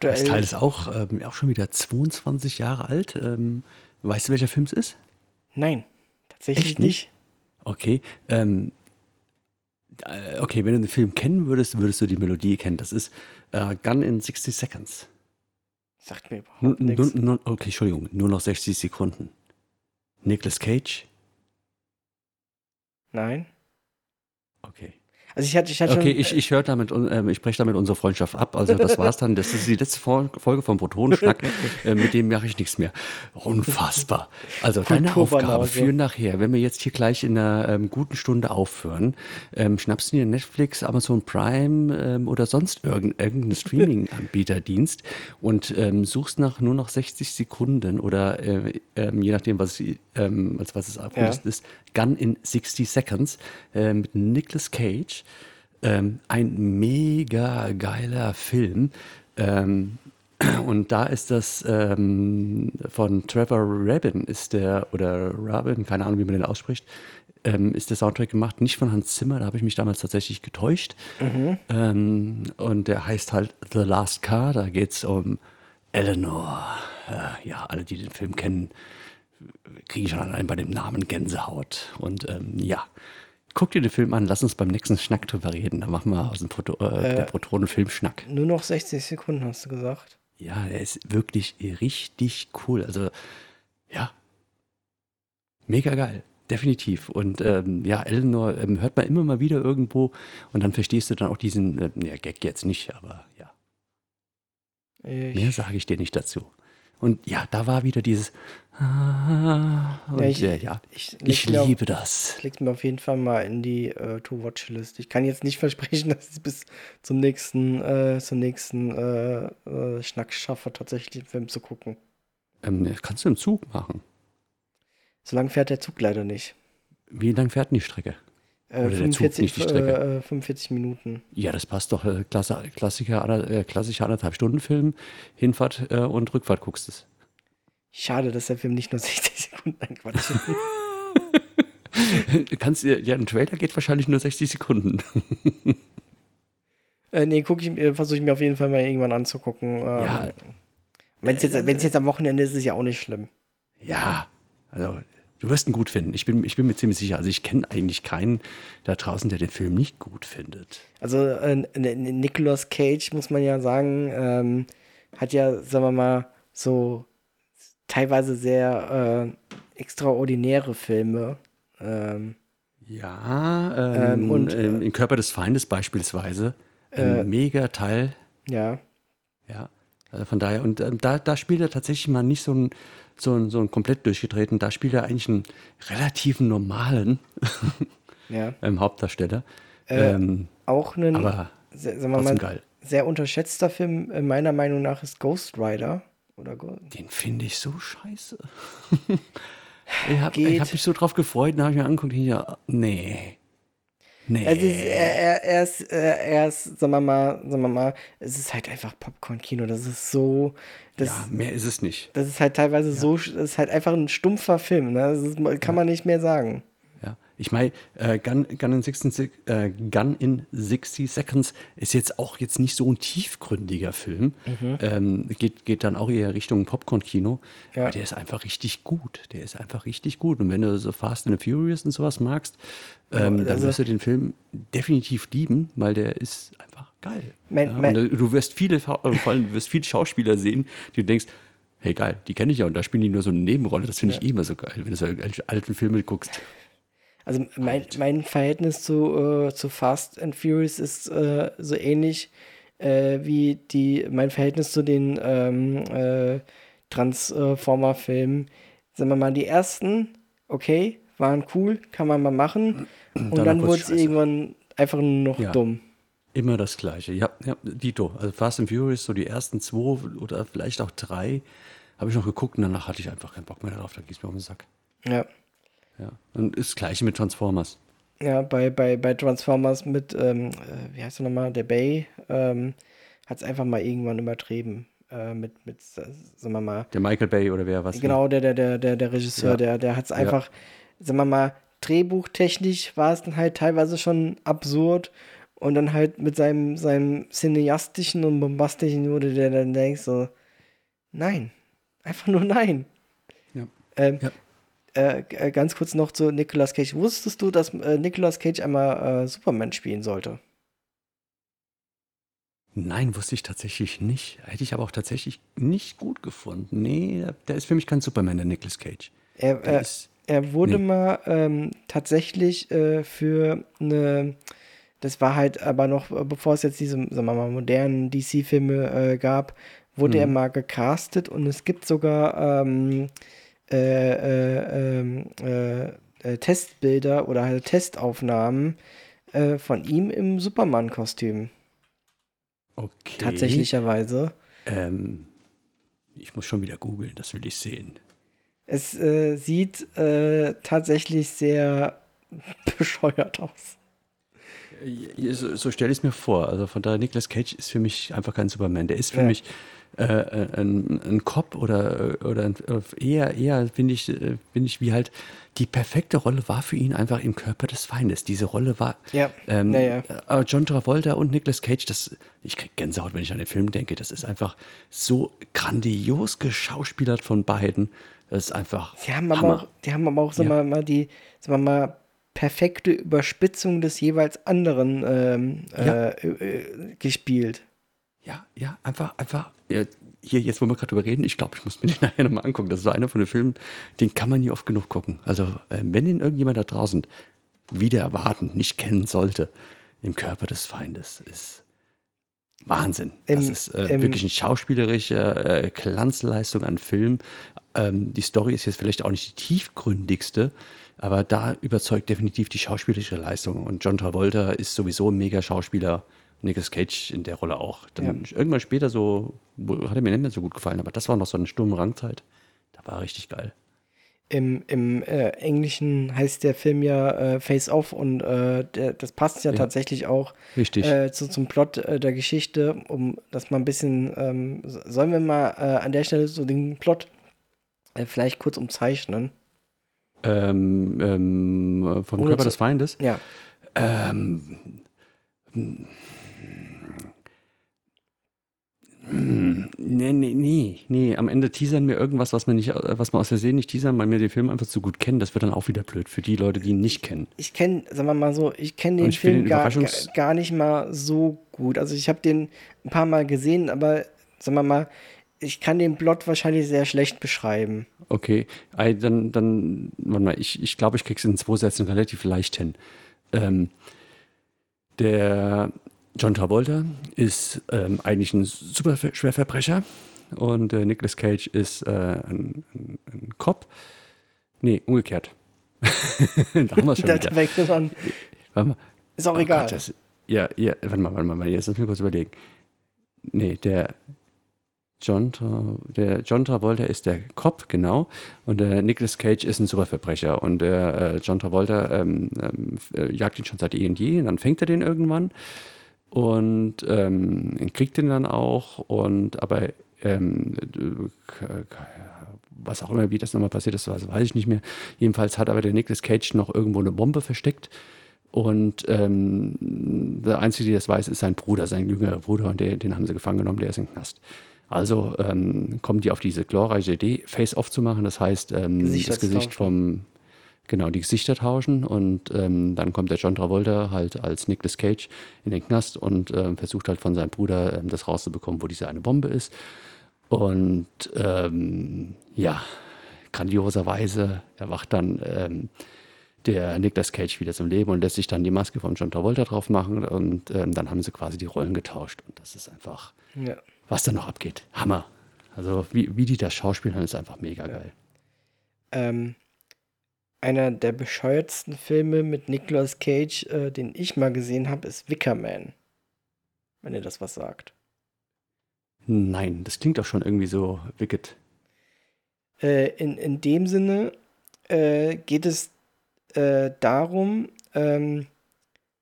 Aktuell. Das Teil ist auch, ähm, auch schon wieder 22 Jahre alt. Ähm, weißt du, welcher Film es ist? Nein, tatsächlich Echt nicht. nicht? Okay. Ähm, äh, okay, wenn du den Film kennen würdest, würdest du die Melodie kennen. Das ist äh, Gun in 60 Seconds. Sagt mir überhaupt nichts. okay, Entschuldigung, nur noch 60 Sekunden. Nicolas Cage? Nein. Okay. Also ich hatte, ich hatte Okay, schon, ich, ich höre damit, ähm, ich breche damit unsere Freundschaft ab. Also das war's dann. Das ist die letzte Fol- Folge vom Protonenschnack. <laughs> äh, mit dem mache ich nichts mehr. Unfassbar. Also deine. Aufgabe für nachher, wenn wir jetzt hier gleich in einer ähm, guten Stunde aufhören, ähm, schnappst du dir Netflix, Amazon Prime ähm, oder sonst irgend, irgendeinen Streaming-Anbieterdienst und ähm, suchst nach nur noch 60 Sekunden oder äh, ähm, je nachdem, was, ähm, als was es abgelistet ist, Gun in 60 Seconds äh, mit Nicolas Cage. Ähm, ein mega geiler Film. Ähm, <clears throat> und da ist das ähm, von Trevor Rabin ist der, oder Rabin, keine Ahnung, wie man den ausspricht, ähm, ist der Soundtrack gemacht, nicht von Hans Zimmer, da habe ich mich damals tatsächlich getäuscht. Ähm, und der heißt halt The Last Car, da geht es um Eleanor. Äh, ja, alle, die den Film kennen, kriegen schon allein bei dem Namen Gänsehaut. Und ähm, ja, guck dir den Film an, lass uns beim nächsten Schnack drüber reden. Da machen wir aus dem Proto äh, der Protonen-Film-Schnack. nur noch 60 Sekunden, hast du gesagt. Ja, er ist wirklich richtig cool. Also, ja, mega geil. Definitiv. Und ähm, ja, Eleanor ähm, hört man immer mal wieder irgendwo und dann verstehst du dann auch diesen, äh, ja, Gag jetzt nicht, aber ja, Ich, mehr sage ich dir nicht dazu. Und ja, da war wieder dieses, ah, und Ja, ja, ich- ich, ja, ich ich, mir auf- liebe das. leg's mir auf jeden Fall mal in die äh, To-Watch-List. Ich kann jetzt nicht <laughs> versprechen, dass ich es bis zum nächsten, äh, zum nächsten äh, äh, Schnack schaffe, tatsächlich den Film zu gucken. Ähm, kannst du im Zug machen. Solange fährt der Zug leider nicht. Wie lang fährt denn die Strecke? Äh, Oder der Zug, nicht die Strecke. äh, äh, 45 Minuten. Ja, das passt doch. Äh, Klasse, Klassiker, äh, klassischer anderthalb Stunden Film, Hinfahrt äh, und Rückfahrt guckst es. Schade, dass der Film nicht nur <laughs> 60 Sekunden Quatsch. <laughs> Kannst dir, ja, ein Trailer geht wahrscheinlich nur 60 Sekunden. <laughs> äh, nee, guck ich, äh, versuche ich mir auf jeden Fall mal irgendwann anzugucken. Ähm, Ja. Wenn es jetzt, wenn's jetzt am Wochenende ist, ist es ja auch nicht schlimm. Ja, also du wirst ihn gut finden. Ich bin, ich bin mir ziemlich sicher. Also ich kenne eigentlich keinen da draußen, der den Film nicht gut findet. Also äh, Nicolas Cage, muss man ja sagen, ähm, hat ja, sagen wir mal, so teilweise sehr äh, extraordinäre Filme. Ähm, Ja, ähm, Ähm, und, und ähm, im Körper des Feindes beispielsweise. Ein Äh, mega Teil. ja, Ja, also von daher, und ähm, da, da spielt er tatsächlich mal nicht so ein, so ein, so ein komplett durchgetreten, da spielt er eigentlich einen relativen normalen ja. <laughs> ähm, Hauptdarsteller. Äh, ähm, Auch ein, aber sehr, sagen wir trotzdem mal, geil. sehr unterschätzter Film, äh, meiner Meinung nach, ist Ghost Rider. Oder Go Den finde ich so scheiße. <laughs> ich habe hab mich so drauf gefreut, dann habe ich mir angeguckt, und ja, nee. Nee. Also ist, er, er, er ist, er, ist, sagen wir mal, sagen wir mal, es ist halt einfach Popcorn-Kino. Das ist so, das, ja, mehr ist es nicht. das ist halt teilweise so, das ist halt einfach ein stumpfer Film. Ne? Das ist, kann man nicht mehr sagen. Ja. Ich meine, äh, Gun, Gun, in 60, äh, Gun in 60 Seconds ist jetzt auch jetzt nicht so ein tiefgründiger Film. Ähm, geht, geht dann auch eher Richtung Popcorn-Kino. Ja. Aber der ist einfach richtig gut. Der ist einfach richtig gut. Und wenn du so Fast and the Furious und sowas magst, ähm, dann also- wirst du den Film definitiv lieben, weil der ist einfach geil. Mein- ja, mein- und du wirst viele, äh, vor allem du wirst viele Schauspieler sehen, die du denkst, hey geil, die kenne ich ja und da spielen die nur so eine Nebenrolle. Das finde ich eh immer so geil, wenn du so alten Filme guckst. Also mein, mein Verhältnis zu, äh, zu Fast and Furious ist äh, so ähnlich äh, wie die, mein Verhältnis zu den ähm, äh, Transformer-Filmen. Sagen wir mal, die ersten, okay, waren cool, kann man mal machen. Und Danach dann wurde es irgendwann einfach nur noch Ja. dumm. Immer das Gleiche. Ja, ja, Dito. Also Fast and Furious, so die ersten zwei oder vielleicht auch drei, habe ich noch geguckt und danach hatte ich einfach keinen Bock mehr darauf. Da ging es mir auf den Sack. Ja. Ja. Und ist das Gleiche mit Transformers. Ja, bei, bei, bei Transformers mit, ähm, äh, wie heißt er nochmal, der Bay, ähm, hat es einfach mal irgendwann übertrieben. Äh, mit, mit, sagen wir mal, Der Michael Bay oder wer was? Genau, der, der, der, der, der Regisseur, Ja. der, der hat es einfach, sagen wir mal, drehbuchtechnisch war es dann halt teilweise schon absurd und dann halt mit seinem, seinem cineastischen und bombastischen wurde der dann denkst so, nein, einfach nur nein. Ja. Ähm, Ja. Äh, äh, ganz kurz noch zu Nicolas Cage. Wusstest du, dass äh, Nicolas Cage einmal äh, Superman spielen sollte? Nein, wusste ich tatsächlich nicht. Hätte ich aber auch tatsächlich nicht gut gefunden. Nee, der ist für mich kein Superman, der Nicolas Cage. Er, Der äh, ist, er wurde Nee. mal ähm, tatsächlich für eine, das war halt aber noch, bevor es jetzt diese, sagen wir mal, modernen DC-Filme gab, wurde er Mhm. mal gecastet und es gibt sogar ähm, äh, äh, ähm, äh, äh, Testbilder oder halt Testaufnahmen äh, von ihm im Superman-Kostüm. Okay. Tatsächlicherweise. Ähm, ich muss schon wieder googeln, das will ich sehen. Es sieht tatsächlich sehr <laughs> bescheuert aus. So, so stelle ich es mir vor. Also von daher, Nicolas Cage ist für mich einfach kein Superman. Der ist für Ja. mich äh, ein, ein Cop oder, oder ein, eher, eher finde ich, äh, finde ich, wie halt die perfekte Rolle war für ihn einfach im Körper des Feindes. Diese Rolle war Ja, ähm, ja, ja. äh, John Travolta und Nicolas Cage, das, ich krieg Gänsehaut, wenn ich an den Film denke. Das ist einfach so grandios geschauspielert von beiden. Das ist einfach Die haben aber auch, die haben aber auch, sagen Ja. mal, die, sagen wir mal, perfekte Überspitzung des jeweils anderen ähm, Ja. äh, äh, gespielt. Ja, ja, einfach, einfach, hier, jetzt wo wir gerade drüber reden, ich glaube, ich muss mir den <laughs> nachher nochmal angucken. Das ist so einer von den Filmen, den kann man nie oft genug gucken. Also, äh, wenn ihn irgendjemand da draußen wieder erwarten, nicht kennen sollte, im Körper des Feindes, ist Wahnsinn. das Im- ist äh, wirklich eine schauspielerische äh, Glanzleistung an Film. Ähm, die Story ist jetzt vielleicht auch nicht die tiefgründigste, aber da überzeugt definitiv die schauspielerische Leistung. Und John Travolta ist sowieso ein mega Schauspieler. Nicolas Cage in der Rolle auch. Dann irgendwann später so, hat er mir nicht mehr so gut gefallen, aber das war noch so eine stumme Rangzeit. Da war richtig geil. Im, im äh, Englischen heißt der Film ja äh, Face Off und äh, der, das passt ja, Ja. tatsächlich auch äh, zu, zum Plot äh, der Geschichte, um das mal ein bisschen, ähm, so- sollen wir mal äh, an der Stelle so den Plot vielleicht kurz umzeichnen? ähm, ähm, vom Ohne Körper des Feindes. Ja. Ähm, hm, Nee, nee, nee, nee. Am Ende teasern wir irgendwas, was man nicht, was man aus Versehen nicht teasern, weil wir den Film einfach zu gut kennen. Das wird dann auch wieder blöd für die Leute, die ihn nicht kennen. ich kenne, sagen wir mal so, ich kenne den ich Film den gar, gar, nicht mal so gut. Also ich habe den ein paar Mal gesehen, aber sagen wir mal, ich kann den Plot wahrscheinlich sehr schlecht beschreiben. Okay, dann, dann, warte mal, ich, ich glaube, ich krieg's in zwei Sätzen relativ leicht hin. Ähm, der John Travolta ist ähm, eigentlich ein super Schwerverbrecher und äh, Nicolas Cage ist äh, ein, ein, ein Cop. Nee, umgekehrt. <laughs> da haben wir schon Da wieder. an. Warte mal. Ist auch Oh egal. Gott, das, ja, ja, warte mal, warte mal, jetzt lass mich kurz überlegen. Nee, der John, Tra der John Travolta ist der Cop, genau. Und der Nicolas Cage ist ein Superverbrecher. Und der äh, John Travolta ähm, ähm, äh, jagt ihn schon seit eh und je. Und dann fängt er den irgendwann und ähm, kriegt den dann auch. Und aber ähm, was auch immer, wie das nochmal passiert ist, weiß ich nicht mehr. Jedenfalls hat aber der Nicolas Cage noch irgendwo eine Bombe versteckt. Und ähm, der Einzige, der das weiß, ist sein Bruder, sein jüngerer Bruder, und der, den haben sie gefangen genommen, der ist im Knast. Also ähm, kommen die auf diese glorreiche Idee, Face-Off zu machen, das heißt, ähm, das Gesicht vom, genau, die Gesichter tauschen und ähm, dann kommt der John Travolta halt als Nicolas Cage in den Knast und ähm, versucht halt von seinem Bruder ähm, das rauszubekommen, wo diese eine Bombe ist. Und ähm, ja, grandioserweise erwacht dann ähm, der Nicolas Cage wieder zum Leben und lässt sich dann die Maske von John Travolta drauf machen und ähm, dann haben sie quasi die Rollen getauscht und das ist einfach, Ja. was da noch abgeht. Hammer. Also wie, wie die das schauspielern, ist einfach mega geil. Ähm, einer der bescheuertsten Filme mit Nicolas Cage, äh, den ich mal gesehen habe, ist Wickerman. Wenn ihr das was sagt. Nein, das klingt doch schon irgendwie so wicked. Äh, in, in dem Sinne äh, geht es äh, darum, ähm,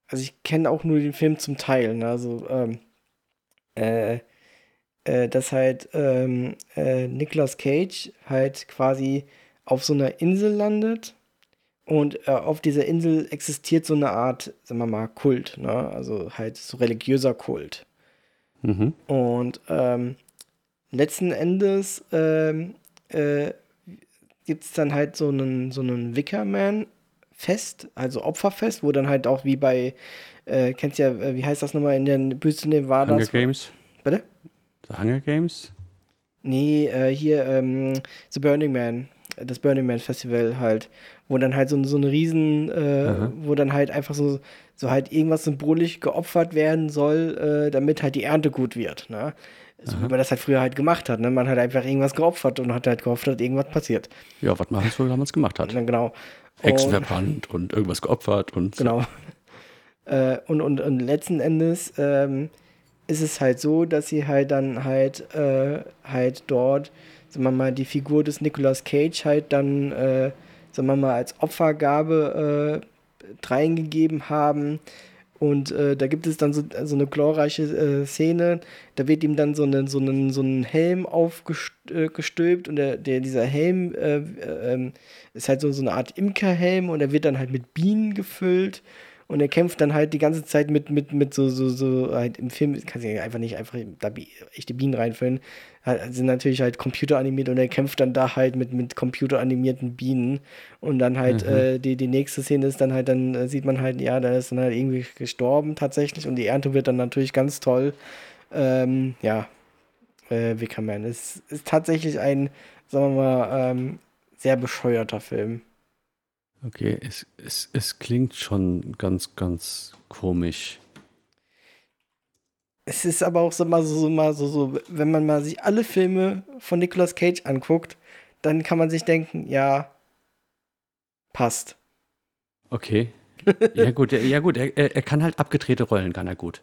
also ich kenne auch nur den Film zum Teil, ne? also ähm, äh, äh, dass halt ähm, äh, Nicolas Cage halt quasi auf so einer Insel landet und äh, auf dieser Insel existiert so eine Art, sagen wir mal, Kult, ne? also halt so religiöser Kult. Mhm. Und ähm, letzten Endes ähm, äh, gibt es dann halt so einen, so einen Wickerman-Fest, also Opferfest, wo dann halt auch wie bei, äh, kennst ja, äh, wie heißt das nochmal in den Wüste Nevada? Hunger Games? Bitte? The Hunger Games? Nee, äh, hier, ähm, The Burning Man. das Burning Man Festival halt, wo dann halt so, so eine riesen, äh, wo dann halt einfach so, so halt irgendwas symbolisch geopfert werden soll, äh, damit halt die Ernte gut wird. Ne? So wie man das halt früher halt gemacht hat. Ne? Man hat einfach irgendwas geopfert und hat halt gehofft, dass irgendwas passiert. Ja, was man halt so damals gemacht hat. Dann <laughs> genau. Hexen Und- verbrannt und irgendwas geopfert und so. Genau. <laughs> Äh, und, und, und letzten Endes ähm, ist es halt so, dass sie halt dann halt, äh, halt dort, sagen wir mal, die Figur des Nicolas Cage halt dann, äh, sagen wir mal, als Opfergabe äh, reingegeben haben. Und äh, da gibt es dann so, so eine glorreiche äh, Szene, da wird ihm dann so, eine, so, einen, so einen Helm aufgestülpt und der, der, dieser Helm äh, äh, ähm, ist halt so, so eine Art Imkerhelm und er wird dann halt mit Bienen gefüllt und er kämpft dann halt die ganze Zeit mit, mit, mit so, so, so, halt im Film, kann sich einfach nicht einfach da echte Bienen reinfüllen, halt, sind natürlich halt computeranimiert und er kämpft dann da halt mit, mit computeranimierten Bienen und dann halt äh, die, die nächste Szene ist dann halt, dann äh, sieht man halt, ja, da ist dann halt irgendwie gestorben tatsächlich und die Ernte wird dann natürlich ganz toll. Ähm, ja, äh, Wickerman ist, ist tatsächlich ein, sagen wir mal, ähm, sehr bescheuerter Film. Okay, es, es, es klingt schon ganz, ganz komisch. Es ist aber auch so mal so, so mal so, so, wenn man mal sich alle Filme von Nicolas Cage anguckt, dann kann man sich denken, ja, passt. Okay. Ja gut, ja, gut, er, er kann halt abgedrehte Rollen, kann er gut.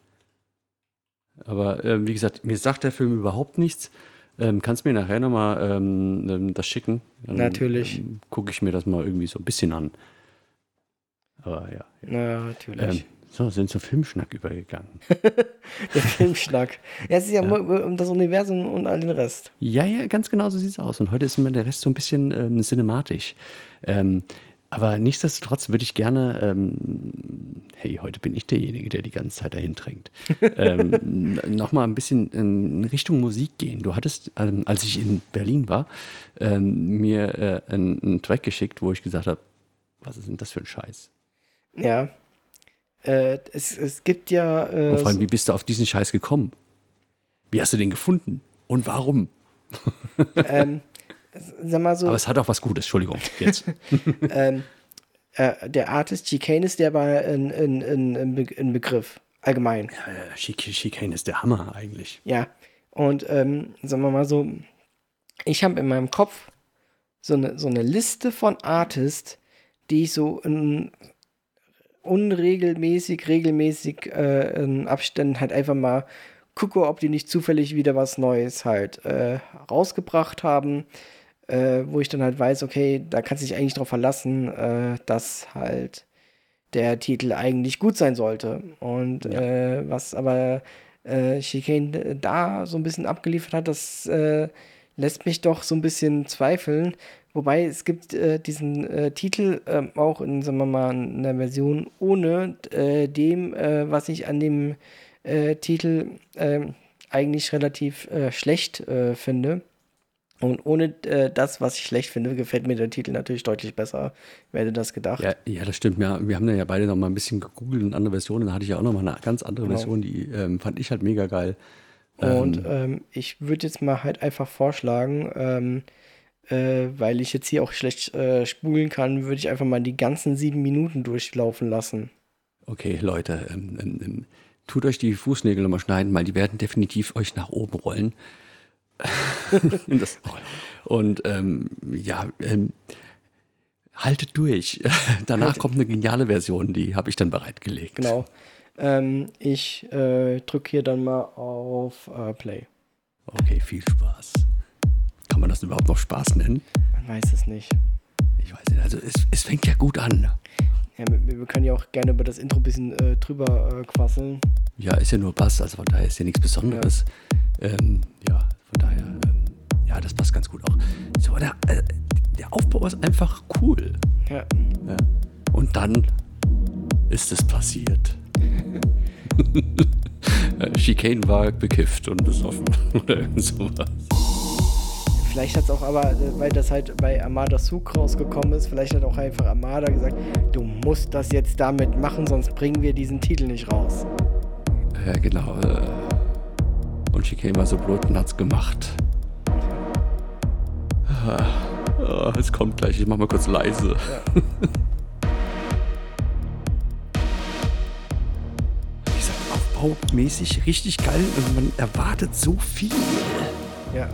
Aber ähm, wie gesagt, mir sagt der Film überhaupt nichts. Ähm, kannst mir nachher nochmal ähm, ähm, das schicken? Dann, Natürlich. Ähm, Gucke ich mir das mal irgendwie so ein bisschen an. Aber ja. Na, natürlich. Ähm, so, sind zum Filmschnack übergegangen. <laughs> Der Filmschnack. Ja, es ist ja, nur um das Universum und all den Rest. Ja, ja, ganz genau so sieht es aus. Und heute ist mir der Rest so ein bisschen ähm, cinematisch. Ähm, aber nichtsdestotrotz würde ich gerne, ähm, hey, heute bin ich derjenige, der die ganze Zeit dahin drängt, <laughs> ähm, nochmal ein bisschen in Richtung Musik gehen. Du hattest, ähm, als ich in Berlin war, ähm, mir äh, einen, einen Track geschickt, wo ich gesagt habe, was ist denn das für ein Scheiß? Ja. Äh, es, es gibt ja. Äh, Und vor allem, wie bist du auf diesen Scheiß gekommen? Wie hast du den gefunden? Und warum? ähm, sag mal so. Aber es hat auch was Gutes, Entschuldigung, jetzt. <laughs> ähm, äh, der Artist Chicane ist der war ein, ein, ein, ein, Be ein Begriff, allgemein. Äh, Chic Chicane ist der Hammer eigentlich. Ja. Und ähm, sagen wir mal so, ich habe in meinem Kopf so eine, so eine Liste von Artists, die ich so in unregelmäßig, regelmäßig äh, in Abständen halt einfach mal gucke, ob die nicht zufällig wieder was Neues halt äh, rausgebracht haben, äh, wo ich dann halt weiß, okay, da kannst du dich eigentlich drauf verlassen, äh, dass halt der Titel eigentlich gut sein sollte. Und äh, was aber äh, Chicane da so ein bisschen abgeliefert hat, das äh, lässt mich doch so ein bisschen zweifeln. Wobei es gibt äh, diesen äh, Titel ähm, auch in, sagen wir mal, einer Version ohne dem, was ich an dem Titel ähm, eigentlich relativ schlecht finde. Und ohne äh, das, was ich schlecht finde, gefällt mir der Titel natürlich deutlich besser. Wer hätte das gedacht? Ja, ja, das stimmt. Ja, wir haben dann ja beide noch mal ein bisschen gegoogelt und andere Versionen. Da hatte ich ja auch noch mal eine ganz andere Genau. Version, die ähm, fand ich halt mega geil. Und ähm, ich würde jetzt mal halt einfach vorschlagen, ähm, äh, weil ich jetzt hier auch schlecht äh, spulen kann, würde ich einfach mal die ganzen sieben Minuten durchlaufen lassen. Okay, Leute, ähm, ähm, ähm, tut euch die Fußnägel nochmal schneiden, weil die werden definitiv euch nach oben rollen. Das, und ähm, ja, ähm, haltet durch. <laughs> Danach kommt eine geniale Version, die habe ich dann bereitgelegt. Genau. Ähm, ich äh, drücke hier dann mal auf äh, Play. Okay, viel Spaß. Kann man das überhaupt noch Spaß nennen? Man weiß es nicht. Ich weiß nicht. Also es, es fängt ja gut an. Ja, wir, wir können ja auch gerne über das Intro ein bisschen äh, drüber äh, quasseln. Ja, ist ja nur Bass, also von daher ist ja nichts Besonderes. Ja, ähm, ja von daher, ähm, ja, das passt ganz gut auch. So, der, äh, der Aufbau ist einfach cool. Ja. Ja. Und dann ist es passiert. <laughs> Chicane war bekifft und besoffen <laughs> oder irgend sowas. Vielleicht hat es auch aber, äh, weil das halt bei Armada Suk rausgekommen ist, vielleicht hat auch einfach Armada gesagt, du musst das jetzt damit machen, sonst bringen wir diesen Titel nicht raus. Ja, genau. Äh, und Chicane war so blöd und hat's gemacht. Ah, Oh, es kommt gleich, ich mach mal kurz leise. Ja. <laughs> Wie gesagt, aufbaumäßig richtig geil und man erwartet so viel. Ja.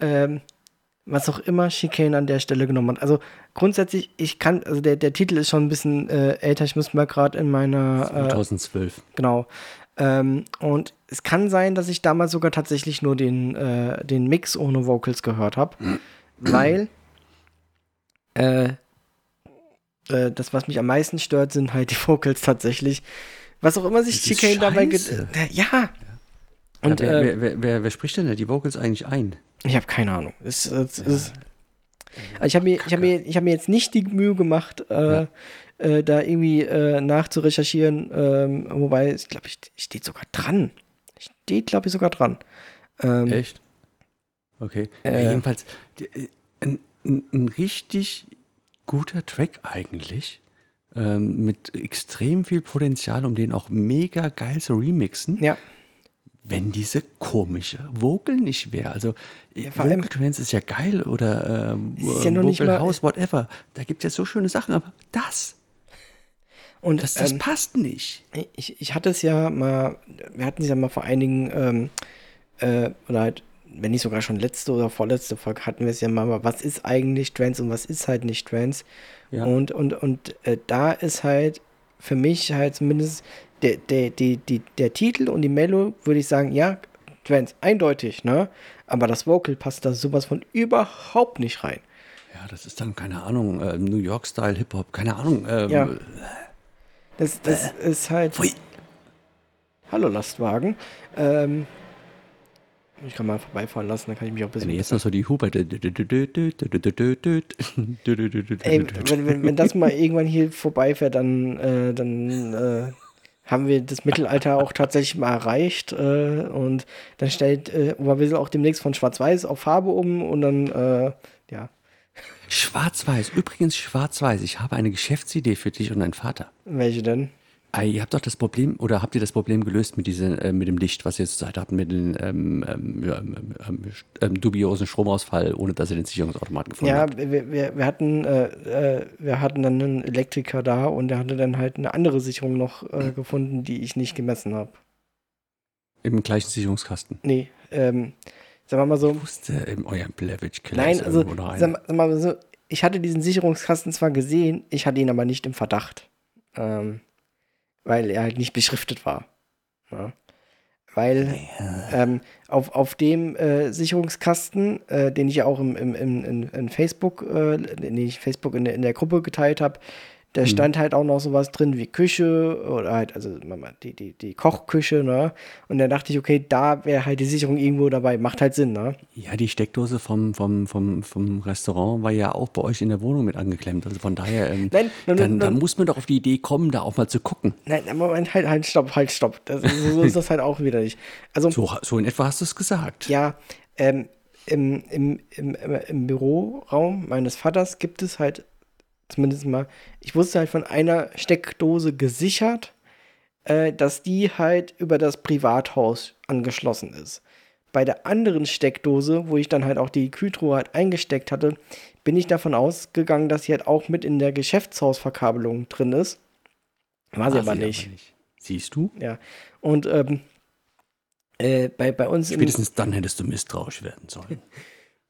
Ähm, was auch immer Chicane an der Stelle genommen hat. Also grundsätzlich, ich kann, also der, der Titel ist schon ein bisschen äh, älter, ich muss mal gerade in meiner. Äh, 2012. Genau. Ähm, und es kann sein, dass ich damals sogar tatsächlich nur den, äh, den Mix ohne Vocals gehört habe, <clears throat> weil äh, äh, das, was mich am meisten stört, sind halt die Vocals tatsächlich. Was auch immer sich Chicane dabei. Äh, ja. Und Und wer, äh, wer, wer, wer, wer spricht denn da die Vocals eigentlich ein? Ich habe keine Ahnung. Es, es, es, also ich habe mir, ich hab mir, ich hab mir jetzt nicht die Mühe gemacht, äh, äh, da irgendwie äh, nachzurecherchieren. Ähm, wobei, ich glaube, ich steht sogar dran. Steht, glaube ich, sogar dran. Ähm, Echt? Okay. Äh. ja, jedenfalls, die- äh, ein, ein, ein richtig guter Track eigentlich. Ähm, mit extrem viel Potenzial, um den auch mega geil zu remixen. ja. Wenn diese komische Vocal nicht wäre. Also Ja, Trance ist ja geil oder ähm, ja House, whatever. Da gibt es ja so schöne Sachen, aber das, Und das, das ähm, passt nicht. ich, ich hatte es ja mal, wir hatten es ja mal vor einigen, ähm, äh, oder halt, wenn nicht sogar schon letzte oder vorletzte Folge, hatten wir es ja mal, was ist eigentlich Trance und was ist halt nicht Trance. Ja. Und, und, und äh, da ist halt für mich halt zumindest der, der, die, die, der Titel und die Mello, würde ich sagen, ja, Trance, eindeutig, ne? Aber das Vocal passt da sowas von überhaupt nicht rein. Ja, das ist dann, keine Ahnung, äh, New York-Style, Hip-Hop, keine Ahnung. Ähm, Ja. Das, das ist halt. Pfui. Hallo Lastwagen. Ähm, ich kann mal vorbeifahren lassen, dann kann ich mich auch ein bisschen. jetzt noch so die Huber. Ey, wenn, wenn, wenn das mal irgendwann hier vorbeifährt, dann, äh, dann äh, haben wir das Mittelalter auch tatsächlich mal erreicht. Äh, und dann stellt äh, Oberwissel auch demnächst von Schwarz-Weiß auf Farbe um und dann, äh, ja, Schwarz-Weiß, übrigens Schwarz-Weiß. Ich habe eine Geschäftsidee für dich und deinen Vater. welche denn? Ah, ihr habt doch das Problem, oder habt ihr das Problem gelöst mit, diese, äh, mit dem Licht, was ihr zur Seite habt, mit dem ähm, ähm, ja, ähm, ähm, ähm, dubiosen Stromausfall, ohne dass ihr den Sicherungsautomaten gefunden Ja, habt? wir, wir, wir, hatten, äh, äh, wir hatten dann einen Elektriker da und der hatte dann halt eine andere Sicherung noch äh, gefunden, die ich nicht gemessen habe. Im gleichen Sicherungskasten. Nee, ähm, sagen wir mal so. Ich wusste, in eurem Blavish Keller Nein, also, irgendwo noch einer. sag, mal- sag mal so, ich hatte diesen Sicherungskasten zwar gesehen, ich hatte ihn aber nicht im Verdacht. Ähm, weil er halt nicht beschriftet war. Ja. Weil ähm, auf, auf dem äh, Sicherungskasten, äh, den ich ja auch im, im, im, in, in Facebook, äh, nee, Facebook in in der Gruppe geteilt habe, da stand halt auch noch sowas drin wie Küche oder halt, also die, die, die Kochküche, ne? Und da dachte ich, okay, da wäre halt die Sicherung irgendwo dabei, macht halt Sinn, ne? Ja, die Steckdose vom, vom, vom, vom Restaurant war ja auch bei euch in der Wohnung mit angeklemmt. Also von daher, ähm, Nein, nein, dann, nein, dann muss man doch auf die Idee kommen, da auch mal zu gucken. Nein, Moment, halt, halt, stopp, halt, stopp. Das, so, ist <laughs> das halt auch wieder nicht. Also, So, so in etwa hast du es gesagt. ja, ähm, im, im, im, im Büroraum meines Vaters gibt es halt zumindest mal, ich wusste halt von einer Steckdose gesichert, äh, dass die halt über das Privathaus angeschlossen ist. Bei der anderen Steckdose, wo ich dann halt auch die Kühltruhe halt eingesteckt hatte, bin ich davon ausgegangen, dass sie halt auch mit in der Geschäftshausverkabelung drin ist. War sie aber sie nicht. Siehst du? Ja. Und ähm, äh, bei, bei uns Spätestens dann hättest du misstrauisch werden sollen.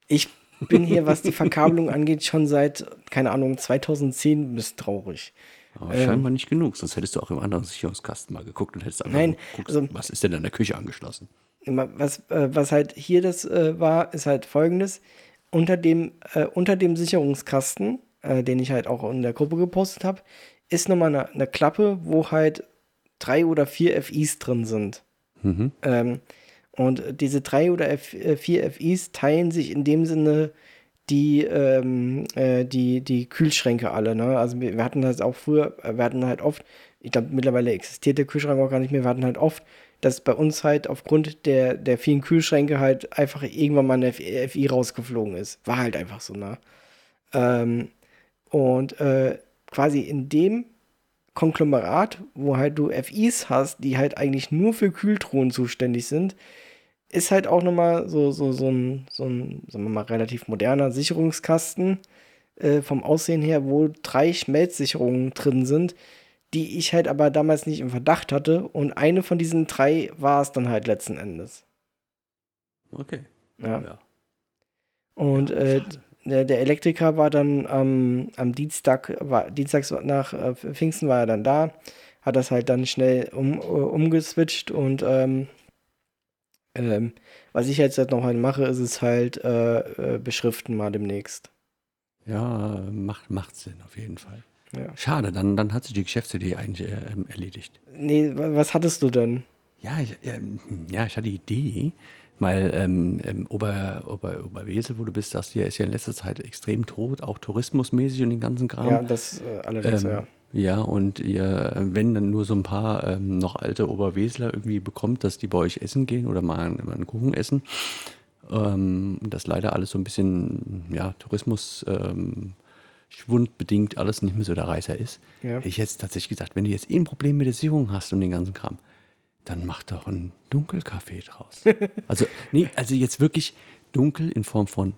ich bin hier, was die Verkabelung angeht, schon seit, keine Ahnung, 2010 misstrauisch. Aber Ähm. scheinbar nicht genug, sonst hättest du auch im anderen Sicherungskasten mal geguckt und hättest einfach Nein, geguckt, also- was ist denn in der Küche angeschlossen. Was, äh, was halt hier das äh, war, ist halt folgendes. Unter dem, äh, unter dem Sicherungskasten, äh, den ich halt auch in der Gruppe gepostet habe, ist nochmal eine, eine Klappe, wo halt drei oder vier FIs drin sind. Mhm. Ähm, und diese drei oder F äh, vier FIs teilen sich in dem Sinne die, ähm, äh, die, die Kühlschränke alle. Ne? Also wir, wir hatten das auch früher, äh, wir hatten halt oft, ich glaube mittlerweile existiert der Kühlschrank auch gar nicht mehr, wir hatten halt oft, dass bei uns halt aufgrund der, der vielen Kühlschränke halt einfach irgendwann mal eine FI rausgeflogen ist. War halt einfach so, ne? Ähm, und äh, quasi in dem Konglomerat, wo halt du FIs hast, die halt eigentlich nur für Kühltruhen zuständig sind, ist halt auch nochmal so, so, so ein, so ein, sagen wir mal, relativ moderner Sicherungskasten äh, vom Aussehen her, wo drei Schmelzsicherungen drin sind, die ich halt aber damals nicht im Verdacht hatte. Und eine von diesen drei war es dann halt letzten Endes. Okay. Ja. Ja. Und äh, der, der Elektriker war dann am am Dienstag, war, Dienstags nach äh, Pfingsten war er dann da, hat das halt dann schnell um, umgeswitcht und ähm, ähm, was ich jetzt halt noch halt mache, ist es halt äh, äh, beschriften mal demnächst. Ja, macht, macht Sinn, auf jeden Fall. Ja. Schade, dann, dann hat sich die Geschäftsidee eigentlich äh, ähm, erledigt. Nee, wa- was hattest du denn? Ja, ich, ähm, ja, ich hatte die Idee, weil ähm, ähm, Ober, Ober, Oberwesel, wo du bist, das hier ist ja in letzter Zeit extrem tot, auch tourismusmäßig und den ganzen Kram. Ja, das äh, allerdings, Ähm, ja. Ja, und ihr, äh, wenn dann nur so ein paar ähm, noch alte Oberwesler irgendwie bekommt, dass die bei euch essen gehen oder mal, einen- mal einen Kuchen essen, ähm, das leider alles so ein bisschen, ja, Tourismus, ähm, schwundbedingt alles nicht mehr so der Reißer ist, Ja. hätte ich jetzt tatsächlich gesagt, wenn du jetzt eh ein Problem mit der Sicherung hast und den ganzen Kram, dann mach doch einen Dunkelkaffee draus. <laughs> also, nee, also jetzt wirklich dunkel in Form von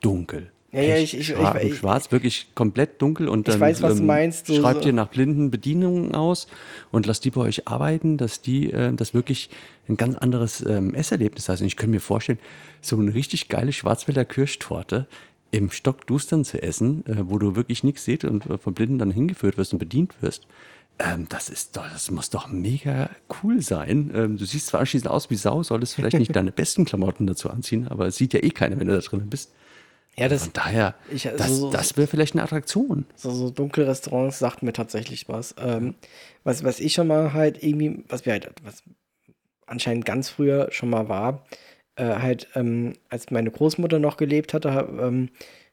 dunkel. Ja, ja, ich- ich- schwarz, ich- ich- schwarz, wirklich komplett dunkel und Ich dann weiß, was ähm, meinst, so- schreibt so- ihr nach blinden Bedienungen aus und lasst die bei euch arbeiten, dass die äh, das wirklich ein ganz anderes ähm, Esserlebnis heißt. Und ich könnte mir vorstellen, so eine richtig geile Schwarzwälder Kirschtorte im Stockdustern zu essen, äh, wo du wirklich nichts siehst und äh, von Blinden dann hingeführt wirst und bedient wirst. Ähm, das ist doch, das muss doch mega cool sein. Ähm, du siehst zwar anschließend aus wie Sau, solltest vielleicht nicht <laughs> deine besten Klamotten dazu anziehen, aber es sieht ja eh keiner, wenn du da drin bist. Ja, das, Von daher, Ich- also das, so- das wäre vielleicht eine Attraktion. so, so dunkle Restaurants sagt mir tatsächlich was. Ähm, was. Was ich schon mal halt irgendwie, was wir halt, was anscheinend ganz früher schon mal war, äh, halt, ähm, als meine Großmutter noch gelebt hatte, ha- ähm,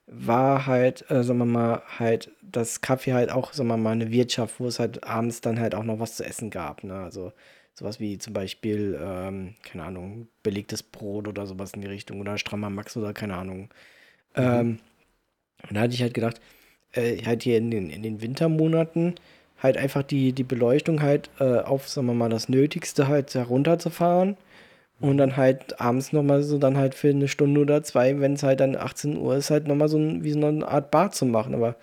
war halt, äh, sagen wir mal, halt das Kaffee halt auch, sagen wir mal, eine Wirtschaft, wo es halt abends dann halt auch noch was zu essen gab. Ne? Also sowas wie zum Beispiel, ähm, keine Ahnung, belegtes Brot oder sowas in die Richtung oder strammer Max oder keine Ahnung. Ähm, und da hatte ich halt gedacht, äh, halt hier in den, in den Wintermonaten halt einfach die, die Beleuchtung halt äh, auf, sagen wir mal, das Nötigste halt herunterzufahren und dann halt abends nochmal so dann halt für eine Stunde oder zwei, wenn es halt dann 18 Uhr ist, halt nochmal so ein, wie so eine Art Bar zu machen. Aber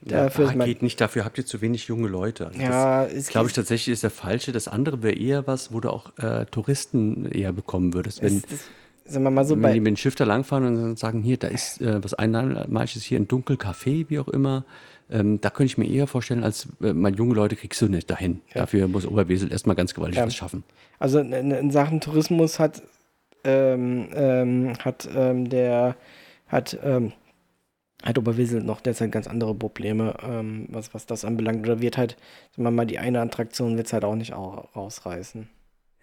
dafür ja, ist mein, geht nicht, dafür habt ihr zu wenig junge Leute. Also ja, das, glaube ich tatsächlich ist der falsche. Das andere wäre eher was, wo du auch äh, Touristen eher bekommen würdest. Wenn, ist, ist, sagen wir mal so wenn bei, die mit dem Schiff da langfahren und sagen, hier, da ist äh, was Einmaliges hier, ein Dunkelcafé, wie auch immer. Ähm, da könnte ich mir eher vorstellen, als äh, mal junge Leute kriegst du nicht dahin. Dafür muss Oberwesel erstmal ganz gewaltig Ja. was schaffen. Also in, in Sachen Tourismus hat, ähm, ähm, hat ähm, der hat, ähm, hat Oberwesel noch derzeit ganz andere Probleme, ähm, was, was das anbelangt. Oder wird halt, sagen wir mal, die eine Attraktion wird es halt auch nicht au rausreißen.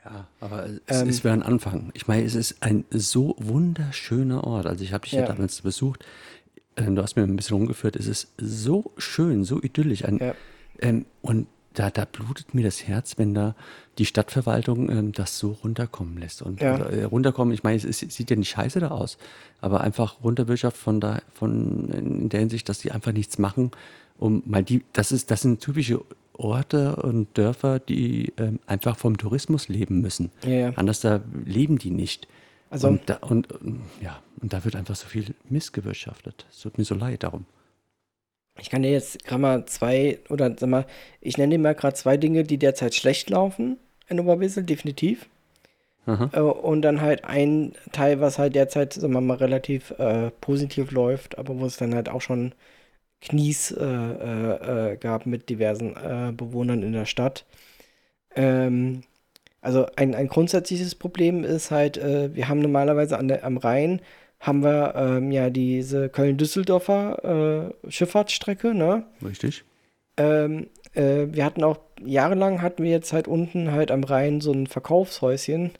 Ja, aber es, Ähm. es wäre ein Anfang. Ich meine, es ist ein so wunderschöner Ort. Also ich habe dich ja. Ja. damals besucht. Ähm, du hast mir ein bisschen rumgeführt. Es ist so schön, so idyllisch. Ein, Ja. ähm, und da, da blutet mir das Herz, wenn da die Stadtverwaltung ähm, das so runterkommen lässt. Und Ja. äh, runterkommen, ich meine, es, ist- sieht ja nicht scheiße da aus, aber einfach runterwirtschaft von da, von in der Hinsicht, dass die einfach nichts machen, um mal die, das ist, das sind typische Orte und Dörfer, die ähm, einfach vom Tourismus leben müssen. Ja, ja. Anders da leben die nicht. Also- und, da, und ähm, ja, und da wird einfach so viel Mist gewirtschaftet. Es tut mir so leid darum. Ich kann dir jetzt gerade mal zwei, oder sag mal, ich nenne dir mal gerade zwei Dinge, die derzeit schlecht laufen in Oberwesel, definitiv. Aha. Äh, und dann halt ein Teil, was halt derzeit, sagen wir mal, relativ äh, positiv läuft, aber wo es dann halt auch schon Knies äh, äh, äh, gab mit diversen äh, Bewohnern in der Stadt. Ähm, also ein, ein grundsätzliches Problem ist halt, äh, wir haben normalerweise an der, am Rhein haben wir ähm, ja diese Köln-Düsseldorfer äh, Schifffahrtsstrecke, ne? Richtig? Ähm, äh, wir hatten auch jahrelang hatten wir jetzt halt unten halt am Rhein so ein Verkaufshäuschen.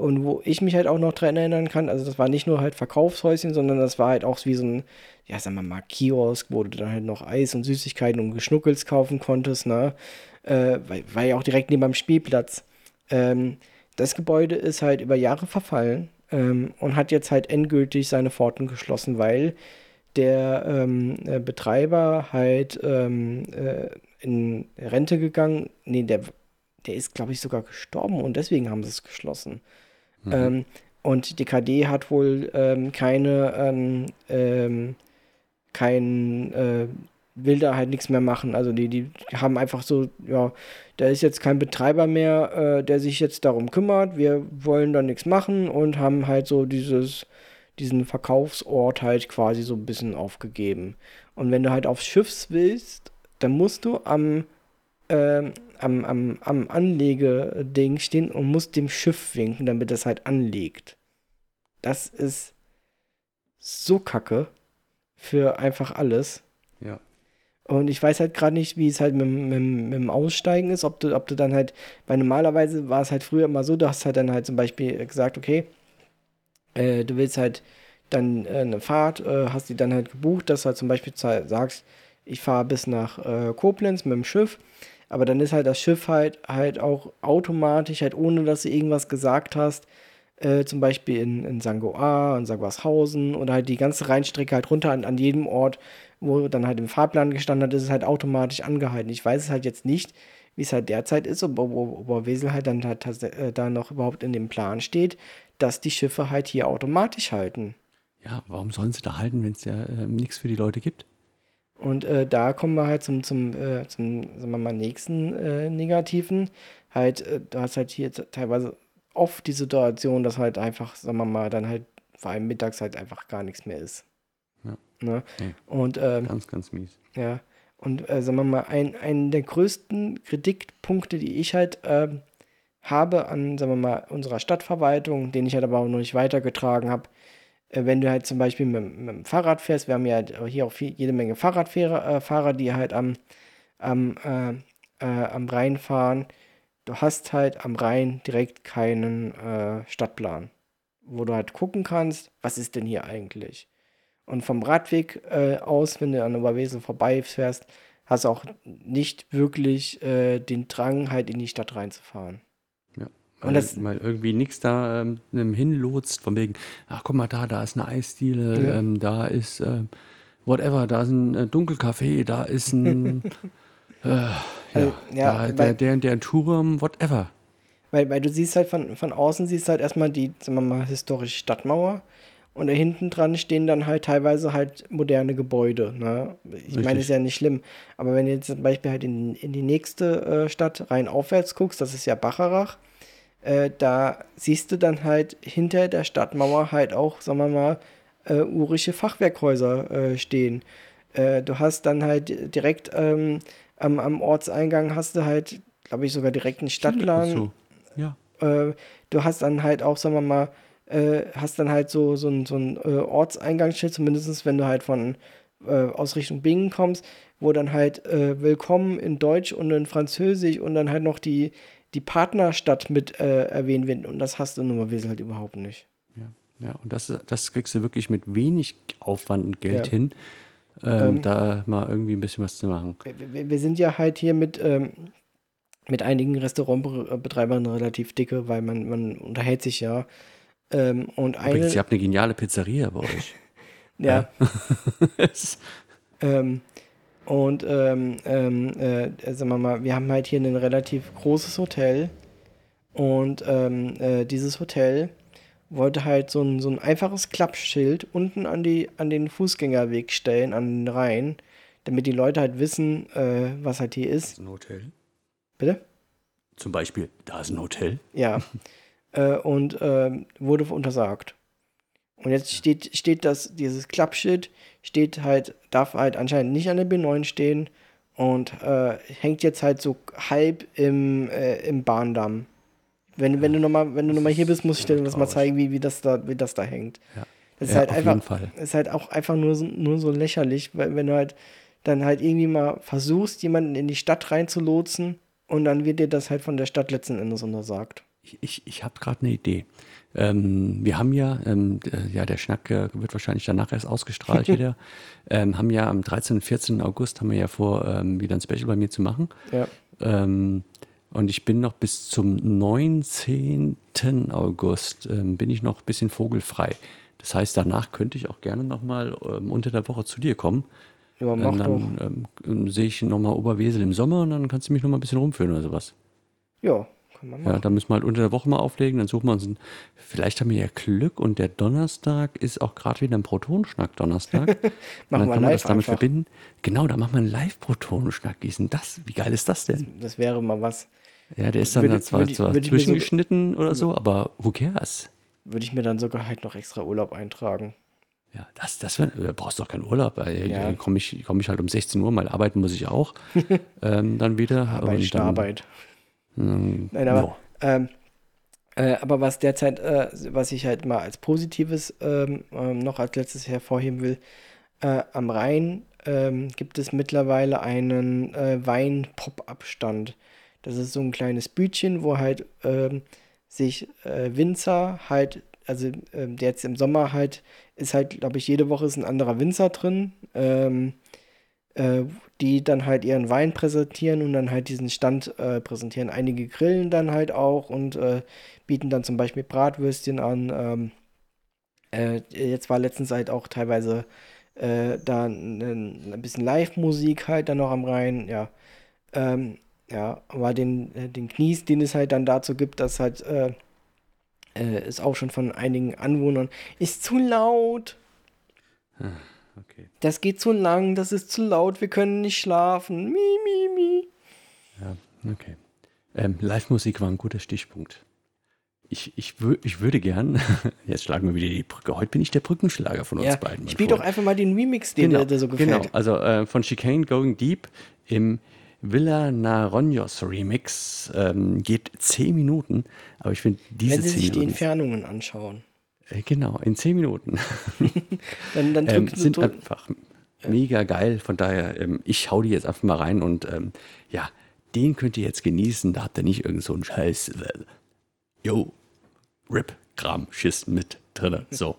Und wo ich mich halt auch noch dran erinnern kann, also das war nicht nur halt Verkaufshäuschen, sondern das war halt auch wie so ein, ja, sagen wir mal, Kiosk, wo du dann halt noch Eis und Süßigkeiten und Geschnuckels kaufen konntest, ne? Äh, war ja auch direkt neben am Spielplatz. Ähm, das Gebäude ist halt über Jahre verfallen ähm, und hat jetzt halt endgültig seine Pforten geschlossen, weil der ähm, äh, Betreiber halt ähm, äh, in Rente gegangen. Nee, der, der ist, glaube ich, sogar gestorben und deswegen haben sie es geschlossen. Ähm, und die KD hat wohl ähm, keine, ähm, ähm, kein, äh, will da halt nichts mehr machen. Also die, die haben einfach so, ja, da ist jetzt kein Betreiber mehr, äh, der sich jetzt darum kümmert. Wir wollen da nichts machen und haben halt so dieses, diesen Verkaufsort halt quasi so ein bisschen aufgegeben. Und wenn du halt aufs Schiffs willst, dann musst du am ähm, am, am, am Anlegeding stehen und muss dem Schiff winken, damit es halt anlegt. Das ist so kacke für einfach alles. Ja. Und ich weiß halt gerade nicht, wie es halt mit, mit, mit dem Aussteigen ist, ob du, ob du dann halt, weil normalerweise war es halt früher immer so, du hast halt dann halt zum Beispiel gesagt, okay, äh, du willst halt dann äh, eine Fahrt, äh, hast die dann halt gebucht, dass du halt zum Beispiel sagst, ich fahre bis nach äh, Koblenz mit dem Schiff, aber dann ist halt das Schiff halt halt auch automatisch, halt ohne dass du irgendwas gesagt hast, äh, zum Beispiel in, in Sangoa und Sangwashausen oder halt die ganze Rheinstrecke halt runter an, an jedem Ort, wo dann halt im Fahrplan gestanden hat, ist es halt automatisch angehalten. Ich weiß es halt jetzt nicht, wie es halt derzeit ist, ob, ob, ob Wesel halt dann halt äh, da noch überhaupt in dem Plan steht, dass die Schiffe halt hier automatisch halten. Ja, warum sollen sie da halten, wenn es ja äh, nichts für die Leute gibt? Und äh, da kommen wir halt zum, zum, äh, zum sagen wir mal, nächsten äh, Negativen. Halt, äh, du hast halt hier teilweise oft die Situation, dass halt einfach, sagen wir mal, dann halt vor allem mittags halt einfach gar nichts mehr ist. Ja. Ne? Nee. Und ähm, Ganz, ganz mies. ja, und äh, sagen wir mal, ein, ein der größten Kritikpunkte, die ich halt ähm, habe an, sagen wir mal, unserer Stadtverwaltung, den ich halt aber auch noch nicht weitergetragen habe, wenn du halt zum Beispiel mit, mit, dem Fahrrad fährst, wir haben ja halt hier auch viel, jede Menge Fahrradfahrer, äh, Fahrer, die halt am, am, äh, äh, am Rhein fahren. Du hast halt am Rhein direkt keinen äh, Stadtplan, wo du halt gucken kannst, was ist denn hier eigentlich. Und vom Radweg äh, aus, wenn du an Oberwesel vorbeifährst, hast du auch nicht wirklich den Drang, halt in die Stadt reinzufahren. Und das- weil irgendwie nichts da ähm, hinlotst, von wegen, ach guck mal da, da ist eine Eisdiele, Ja. ähm, da ist ähm, whatever, da ist ein äh, Dunkelcafé, da ist ein <laughs> äh, ja, Also, ja, da, der, der, der Turm, whatever. Weil, weil du siehst halt von, von außen, siehst halt erstmal die, sagen wir mal, historische Stadtmauer. Und da hinten dran stehen dann halt teilweise halt moderne Gebäude. Ne? Ich meine, Richtig. ist ja nicht schlimm. Aber wenn du jetzt zum Beispiel halt in, in die nächste äh, Stadt rein aufwärts guckst, das ist ja Bacharach, äh, da siehst du dann halt hinter der Stadtmauer halt auch, sagen wir mal, äh, urische Fachwerkhäuser äh, stehen. Äh, du hast dann halt direkt ähm, am, am Ortseingang hast du halt, glaube ich, sogar direkt einen Stadtplan. So. Ja. Äh, du hast dann halt auch, sagen wir mal, hast dann halt so, so ein, so ein Ortseingangsschild, zumindest wenn du halt von aus Richtung Bingen kommst, wo dann halt Willkommen in Deutsch und in Französisch und dann halt noch die, die Partnerstadt mit äh, erwähnt wird. Und das hast du in Nummerwesel halt überhaupt nicht. Ja, ja, und das, das kriegst du wirklich mit wenig Aufwand und Geld Ja. hin, ähm, Ähm, da mal irgendwie ein bisschen was zu machen. Wir, wir- sind ja halt hier mit, ähm, mit einigen Restaurantbetreibern relativ dicke, weil man, man unterhält sich ja. Ähm, und eine, Übrigens, ihr habt eine geniale Pizzeria bei euch. <laughs> ja, <laughs> Es- Ähm, und ähm, ähm, äh, sagen wir mal, wir haben halt hier ein relativ großes Hotel. Und ähm, äh, dieses Hotel wollte halt so ein, so ein einfaches Klappschild unten an, die, an den Fußgängerweg stellen, an den Rhein, damit die Leute halt wissen, äh, was halt hier ist. ein Hotel. Bitte? Zum Beispiel, da ist ein Hotel. Ja. <laughs> äh, und ähm, wurde untersagt. Und jetzt steht, steht das, dieses Klappschild, steht halt, darf halt anscheinend nicht an der B9 stehen und äh, hängt jetzt halt so halb im, äh, im Bahndamm. Wenn, wenn du nochmal, wenn du noch mal hier bist, muss ich dir Ja, das mal zeigen, wie, wie, das da, wie das da hängt. Ja. Das ist Ja, halt einfach, ist halt auch einfach nur so, nur so lächerlich, weil wenn du halt dann halt irgendwie mal versuchst, jemanden in die Stadt reinzulotsen und dann wird dir das halt von der Stadt letzten Endes untersagt. Ich, ich, ich habe gerade eine Idee. Ähm, wir haben ja, ähm, d- ja, der Schnack äh, wird wahrscheinlich danach erst ausgestrahlt <laughs> wieder. Ähm, haben ja am 13. und 14. August haben wir ja vor, ähm, wieder ein Special bei mir zu machen. Ja. Ähm, und ich bin noch bis zum 19. August ähm, bin ich noch ein bisschen vogelfrei. Das heißt, danach könnte ich auch gerne nochmal ähm, unter der Woche zu dir kommen. Ja, mach Ähm, dann ähm, sehe ich nochmal Oberwesel im Sommer und dann kannst du mich nochmal ein bisschen rumführen oder sowas. Ja. Ja, da müssen wir halt unter der Woche mal auflegen, dann suchen wir uns einen. Vielleicht haben wir ja Glück und der Donnerstag ist auch gerade wieder ein Protonschnack Donnerstag. <laughs> Und Machen dann wir kann man das damit einfach. verbinden. Genau, da machen wir einen denn das? Wie geil ist das denn? Das wäre mal was. Ja, der ist dann Würde- zwar, zwar mir so- zwischengeschnitten oder so, aber who cares? Würde ich mir dann sogar halt noch extra Urlaub eintragen. Ja, das, das wär, da brauchst du doch keinen Urlaub. Weil Ja. Dann komme ich, komm ich halt um 16 Uhr, mal arbeiten muss ich auch. <laughs> ähm, dann wieder. Arbeit Und dann, Arbeit. Ähm, Nein, aber, ähm, äh, aber was derzeit, äh, was ich halt mal als Positives ähm, ähm, noch als letztes hervorheben will, äh, am Rhein ähm, gibt es mittlerweile einen äh, Wein-Pop-Up-Stand. Das ist so ein kleines Bütchen, wo halt ähm, sich äh, Winzer halt, also ähm, der jetzt im Sommer halt, ist halt, glaube ich, jede Woche ist ein anderer Winzer drin. Ähm, äh, die dann halt ihren Wein präsentieren und dann halt diesen Stand äh, präsentieren. Einige grillen dann halt auch und äh, bieten dann zum Beispiel Bratwürstchen an. Ähm, äh, jetzt war letztens halt auch teilweise äh, da ein, ein bisschen Live-Musik halt dann noch am Rhein, ja. Ähm, ja, aber den, äh, den Knies, den es halt dann dazu gibt, dass halt äh, äh, ist auch schon von einigen Anwohnern, ist zu laut. Okay. Das geht zu lang, das ist zu laut, wir können nicht schlafen. Mi, mi, mi. Ja, okay. Ähm, Live-Musik war ein guter Stichpunkt. Ich, ich, wür, ich würde gern, <laughs> jetzt schlagen wir wieder die Brücke. Heute bin ich der Brückenschlager von uns Ja, beiden. spiel doch Freund. einfach mal den Remix, den genau, dir, so gefällt. Genau, also äh, von Chicane Going Deep im Villa Naronjos Remix ähm, geht 10 Minuten, aber ich finde diese Wenn Sie 10 sich die Minuten. Entfernungen anschauen, genau, in 10 Minuten. <laughs> dann, dann ähm, sind drück, einfach mega geil. Von daher, ähm, ich hau die jetzt einfach mal rein und ähm, ja, den könnt ihr jetzt genießen. Da habt ihr nicht irgend so einen Scheiß. Äh, yo, Rip, Kram, Schiss mit drin. So.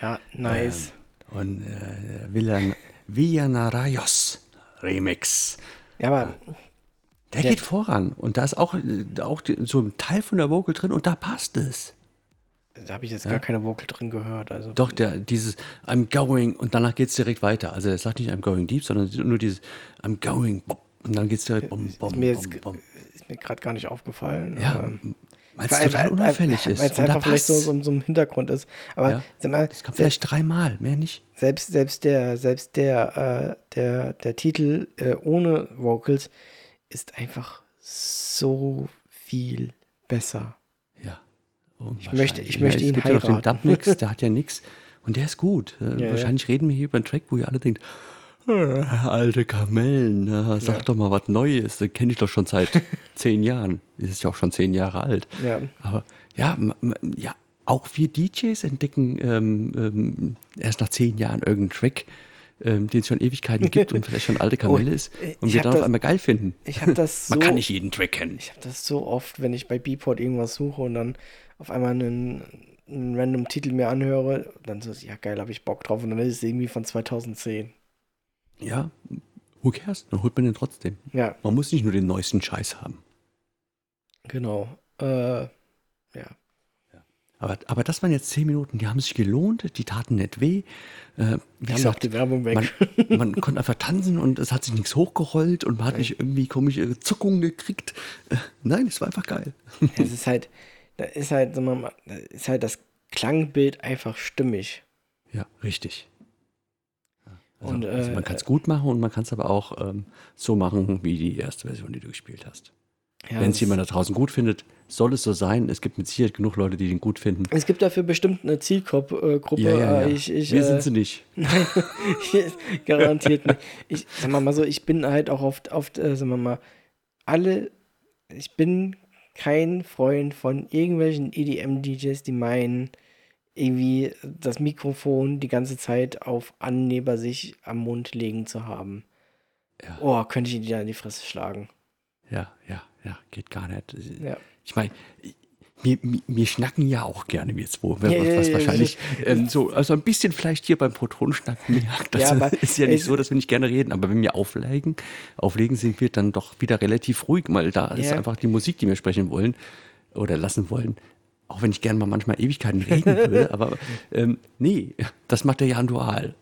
Ja, nice. Ähm, und äh, Villan Villanarayos Remix. ja, aber Der Der- geht voran. Und da ist auch, auch so ein Teil von der Vocal drin und da passt es. da habe ich jetzt gar keine Vocal drin gehört. Also Doch, der, dieses I'm going und danach geht es direkt weiter. Also er sagt nicht I'm going deep, sondern nur dieses I'm going und dann geht es direkt bom, bom, ist mir jetzt bom, bom. ist mir gerade gar nicht aufgefallen. Ja, Ähm, weil es total weil- unauffällig ist. Weil es einfach vielleicht so, so, so im Hintergrund ist. Aber Ja. sag mal, Das kommt vielleicht dreimal, mehr nicht. selbst, selbst der, selbst der, äh, der, der Titel äh, ohne Vocals ist einfach so viel besser. Ja. möchte- ich möchte ja, ihn es gibt ja noch den heiraten. Dubmix, der hat ja nichts. Und der ist gut. Äh, Ja, Wahrscheinlich reden wir hier über einen Track, wo ihr alle denkt, alte Kamellen, äh, sag Ja. doch mal was Neues. Den kenne ich doch schon seit <laughs> zehn Jahren. Das ist ja auch schon zehn Jahre alt. Ja. Aber ja, ja, auch wir DJs entdecken ähm, ähm, erst nach zehn Jahren irgendeinen Track, ähm, den es schon Ewigkeiten gibt und vielleicht schon alte <laughs> Kamelle Oh, ist äh, und wir hab dann auf das- einmal geil finden. Ich habe das <laughs> so. Man kann nicht jeden Track kennen. Ich habe das so oft, wenn ich bei Beatport irgendwas suche und dann auf einmal einen, einen random Titel mir anhöre, dann so, ja geil, habe ich Bock drauf und dann ist es irgendwie von 2010. Ja, who cares? Dann holt man den trotzdem. Ja, Man muss nicht nur den neuesten Scheiß haben. genau. Äh, ja. Aber, aber das waren jetzt zehn Minuten, die haben sich gelohnt, die taten nicht weh. Äh, wie haben auch die Werbung weg. man, man konnte einfach tanzen und es hat sich nichts hochgerollt und man hat nicht irgendwie komische Zuckungen gekriegt. Äh, nein, es war einfach geil. es ist halt, da ist halt, da ist halt das Klangbild einfach stimmig. Ja, richtig. Also, Und, also äh, man kann es gut machen und man kann es aber auch ähm, so machen, wie die erste Version, die du gespielt hast. Ja, Wenn es jemand da draußen gut findet, soll es so sein. Es gibt mit Sicherheit genug Leute, die den gut finden. Es gibt dafür bestimmt eine Zielgruppe. Äh, Ja, ja, äh, Ich, ich, Wir äh, sind sie nicht. <laughs> Nein, <laughs> garantiert nicht. Ich sag mal, mal so, ich bin halt auch oft, oft, äh, sagen wir mal, alle, ich bin kein Freund von irgendwelchen EDM-DJs, die meinen, irgendwie das Mikrofon die ganze Zeit auf Anneber sich am Mund legen zu haben. Ja. Oh, könnte ich ihn dir in die Fresse schlagen. Ja, ja, ja, geht gar nicht. Ja. Ich meine, wir, wir, schnacken ja auch gerne, wir zwei. Was, Ja, ja, was ja, wahrscheinlich ähm, so, also ein bisschen vielleicht hier beim Protonenschnack merkt. <laughs> Das Ja, ist ja nicht so, dass wir nicht gerne reden, aber wenn wir auflegen, auflegen, sind wir dann doch wieder relativ ruhig, weil da ist einfach die Musik, die wir sprechen wollen oder lassen wollen. Auch wenn ich gerne mal manchmal Ewigkeiten reden würde, aber ähm, nee, das macht der Jan Dual.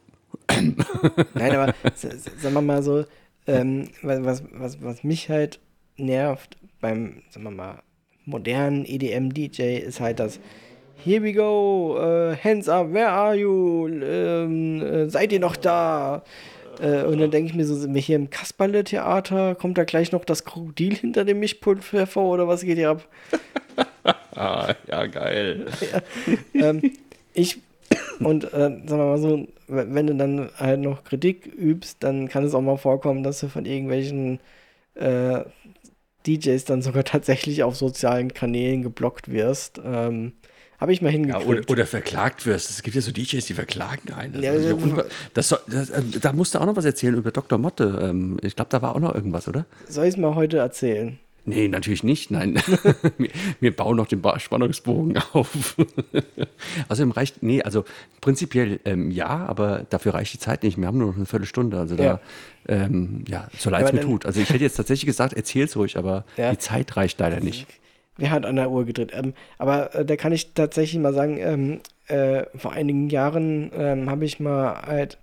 Nein, aber sagen wir mal so, ähm, was, was, was, mich halt nervt beim, sagen wir mal, modernen EDM-DJ ist halt das Here we go, äh, hands up, where are you? Ähm, äh, seid ihr noch da? Äh, und dann denke ich mir so, sind wir hier im Kasperle-Theater? Kommt da gleich noch das Krokodil hinter dem Mischpult hervor oder was geht hier ab? <laughs> ah, ja, geil. ähm, ich und äh, sagen wir mal so, wenn du dann halt noch Kritik übst, dann kann es auch mal vorkommen, dass du von irgendwelchen äh, DJs dann sogar tatsächlich auf sozialen Kanälen geblockt wirst. Ähm, Habe ich mal hingekriegt. Ja, oder, oder, verklagt wirst. Es gibt ja so DJs, die verklagen einen. Ja, also, ja, das, das, äh, da musst du auch noch was erzählen über Dr. Motte. Ähm, ich glaube, da war auch noch irgendwas, oder? Soll ich es mal heute erzählen? Nee, natürlich nicht. Nein, <laughs> <laughs> wir, wir, bauen noch den Spannungsbogen <laughs> auf. Außerdem reicht, nee, also prinzipiell ähm, ja, aber dafür reicht die Zeit nicht. Wir haben nur noch eine Viertelstunde. Also da, ja, ähm, ja so leid es mir tut. Also ich hätte jetzt tatsächlich gesagt, erzähl's ruhig, aber ja. die Zeit reicht leider nicht. Wer hat an der Uhr gedreht? Ähm, aber äh, da kann ich tatsächlich mal sagen, ähm, äh, vor einigen Jahren ähm, habe ich mal halt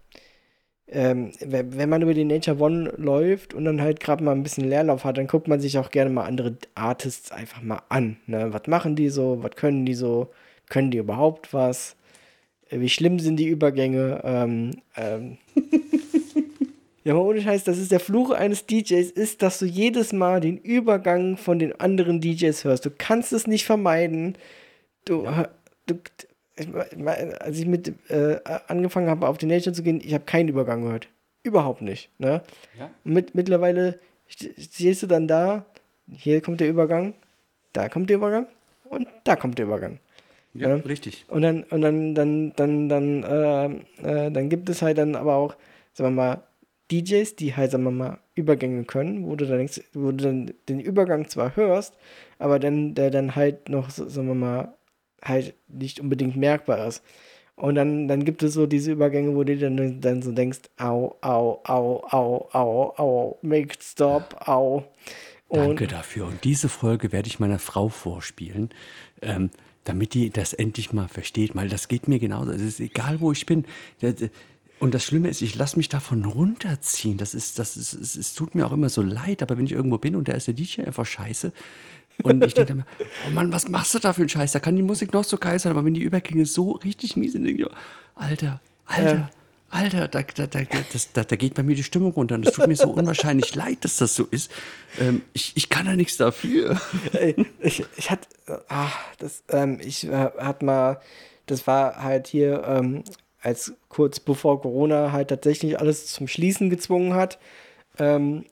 ähm, wenn man über die Nature One läuft und dann halt gerade mal ein bisschen Leerlauf hat, dann guckt man sich auch gerne mal andere Artists einfach mal an. Ne? Was machen die so? Was können die so? Können die überhaupt was? Äh, wie schlimm sind die Übergänge? Ähm, ähm. <laughs> ja, mal ohne Scheiß, das ist der Fluch eines DJs, ist, dass du jedes Mal den Übergang von den anderen DJs hörst. Du kannst es nicht vermeiden. Du, ja. du als ich mit äh, angefangen habe, auf die Nation zu gehen, ich habe keinen Übergang gehört. Überhaupt nicht. Ne? Ja. Mit, mittlerweile stehst du dann da, hier kommt der Übergang, da kommt der Übergang und da kommt der Übergang. Ja, ja? richtig. Und dann, und dann, dann, dann, dann, äh, äh, dann gibt es halt dann aber auch, sagen wir mal, DJs, die halt, sagen wir mal, Übergänge können, wo du dann, wo du dann den Übergang zwar hörst, aber dann, der dann halt noch, sagen wir mal, halt nicht unbedingt merkbar ist. Und dann, dann gibt es so diese Übergänge, wo du dann, dann so denkst, au, au, au, au, au, au, make it stop, au. Und Danke dafür. Und diese Folge werde ich meiner Frau vorspielen, ähm, damit die das endlich mal versteht, weil das geht mir genauso. Es ist egal, wo ich bin. Und das Schlimme ist, ich lasse mich davon runterziehen. Das ist, das ist, es, es tut mir auch immer so leid, aber wenn ich irgendwo bin und der ist der DJ einfach scheiße, und ich denke mir, oh Mann, was machst du da für einen Scheiß? Da kann die Musik noch so geil sein, aber wenn die Übergänge so richtig mies sind, denke ich, Alter, Alter, ja. Alter, da, da, da, das, da, da geht bei mir die Stimmung runter. Und es tut mir so unwahrscheinlich <laughs> leid, dass das so ist. Ähm, ich, ich kann da nichts dafür. <laughs> Ich, ich hatte, ach, das, ähm, ich äh, hatte mal, das war halt hier, ähm, als kurz bevor Corona halt tatsächlich alles zum Schließen gezwungen hat. Ähm,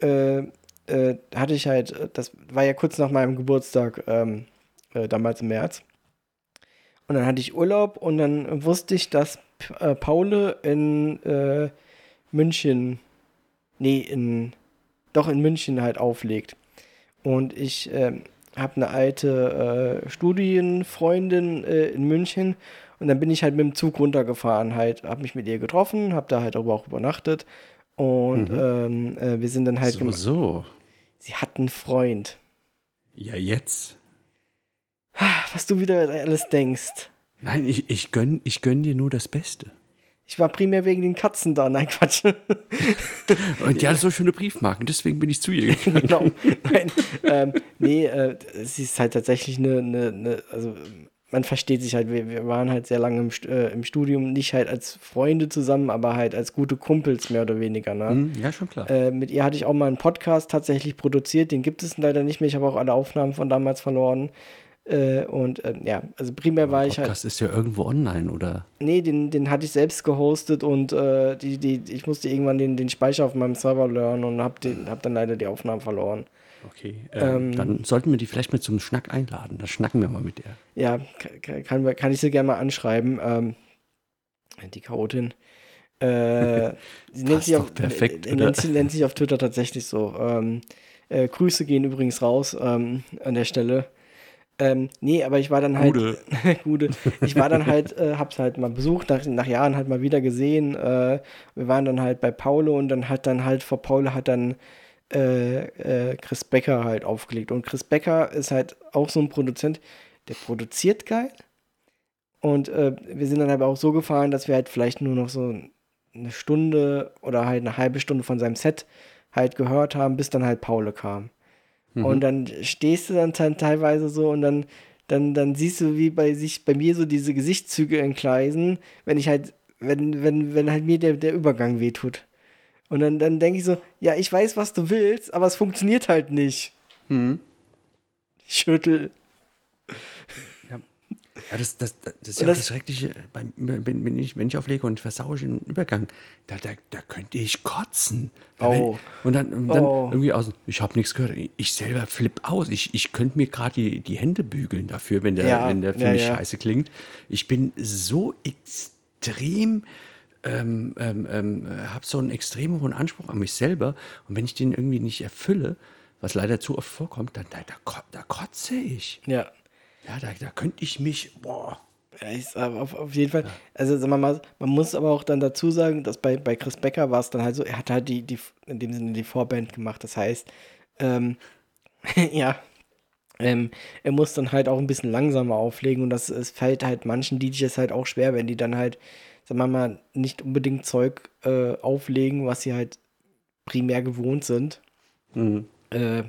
äh, äh, hatte ich halt, das war ja kurz nach meinem Geburtstag, ähm, äh, damals im März. Und dann hatte ich Urlaub und dann wusste ich, dass äh, Paule in äh, München, nee, in, doch in München halt auflegt. Und ich äh, habe eine alte äh, Studienfreundin äh, in München und dann bin ich halt mit dem Zug runtergefahren, halt, habe mich mit ihr getroffen, habe da halt aber auch übernachtet und mhm. ähm, äh, wir sind dann halt. So, so. Sie hat einen Freund. Ja, jetzt. Was du wieder alles denkst. Nein, ich, ich, gönn, ich gönn dir nur das Beste. Ich war primär wegen den Katzen da. Nein, Quatsch. <laughs> Und die hat so schöne Briefmarken, deswegen bin ich zu ihr <laughs> gegangen. genau. Nein, ähm, nee, äh, sie ist halt tatsächlich eine, eine, eine also man versteht sich halt, wir, wir waren halt sehr lange im, äh, im, Studium, nicht halt als Freunde zusammen, aber halt als gute Kumpels mehr oder weniger. Ne? Mhm, ja, schon klar. Äh, mit ihr hatte ich auch mal einen Podcast tatsächlich produziert, den gibt es leider nicht mehr. Ich habe auch alle Aufnahmen von damals verloren. Äh, und äh, ja, also primär war ich halt. Podcast ist ja irgendwo online, oder? Nee, den, den hatte ich selbst gehostet und äh, die, die, ich musste irgendwann den, den Speicher auf meinem Server lernen und habe hab dann leider die Aufnahmen verloren. Okay, ähm, ähm, dann sollten wir die vielleicht mit zum Schnack einladen. Da schnacken wir mal mit der. Ja, kann, kann ich sie gerne mal anschreiben. Ähm, die Chaotin. Äh, <laughs> sie nennt sich, auf, perfekt, äh, nennt, sie, nennt sich auf Twitter tatsächlich so. Ähm, äh, Grüße gehen übrigens raus ähm, an der Stelle. Ähm, nee, aber ich war dann halt. Gute. <laughs> Gute. Ich war dann halt, äh, hab's halt mal besucht, nach, nach Jahren halt mal wieder gesehen. Äh, wir waren dann halt bei Paulo und dann hat dann halt vor Paulo hat dann äh, äh, Chris Becker halt aufgelegt. Und Chris Becker ist halt auch so ein Produzent, der produziert geil. Und äh, wir sind dann aber auch so gefahren, dass wir halt vielleicht nur noch so eine Stunde oder halt eine halbe Stunde von seinem Set halt gehört haben, bis dann halt Paule kam. Mhm. Und dann stehst du dann teilweise so und dann, dann, dann siehst du, wie bei sich, bei mir so diese Gesichtszüge entgleisen, wenn ich halt, wenn, wenn, wenn halt mir der, der Übergang wehtut. Und dann, dann denke ich so, ja, ich weiß, was du willst, aber es funktioniert halt nicht. Mhm. Schüttel. Ja, ja das, das, das ist ja das- das Schreckliche, beim, wenn, ich, wenn ich auflege und versaue ich einen Übergang, da, da, da könnte ich kotzen. Oh. Und dann, und dann Oh. irgendwie aus, ich habe nichts gehört. Ich selber flipp aus. Ich, ich könnte mir gerade die, die Hände bügeln dafür, wenn der, Ja, wenn der für ja, mich scheiße klingt. Ich bin so extrem ähm, ähm, ähm, habe so einen extrem hohen Anspruch an mich selber und wenn ich den irgendwie nicht erfülle, was leider zu oft vorkommt, dann da, da, da kotze ich. Ja. Ja, da, da könnte ich mich, boah. Ja, ich, auf, auf jeden Fall. Also sagen wir mal, man muss aber auch dann dazu sagen, dass bei, bei Chris Becker war es dann halt so, er hat halt die, die, in dem Sinne die Vorband gemacht. Das heißt, ähm, <laughs> ja, ähm, er muss dann halt auch ein bisschen langsamer auflegen und das es fällt halt manchen DJs halt auch schwer, wenn die dann halt, sagen wir mal, nicht unbedingt Zeug äh, auflegen, was sie halt primär gewohnt sind. Äh,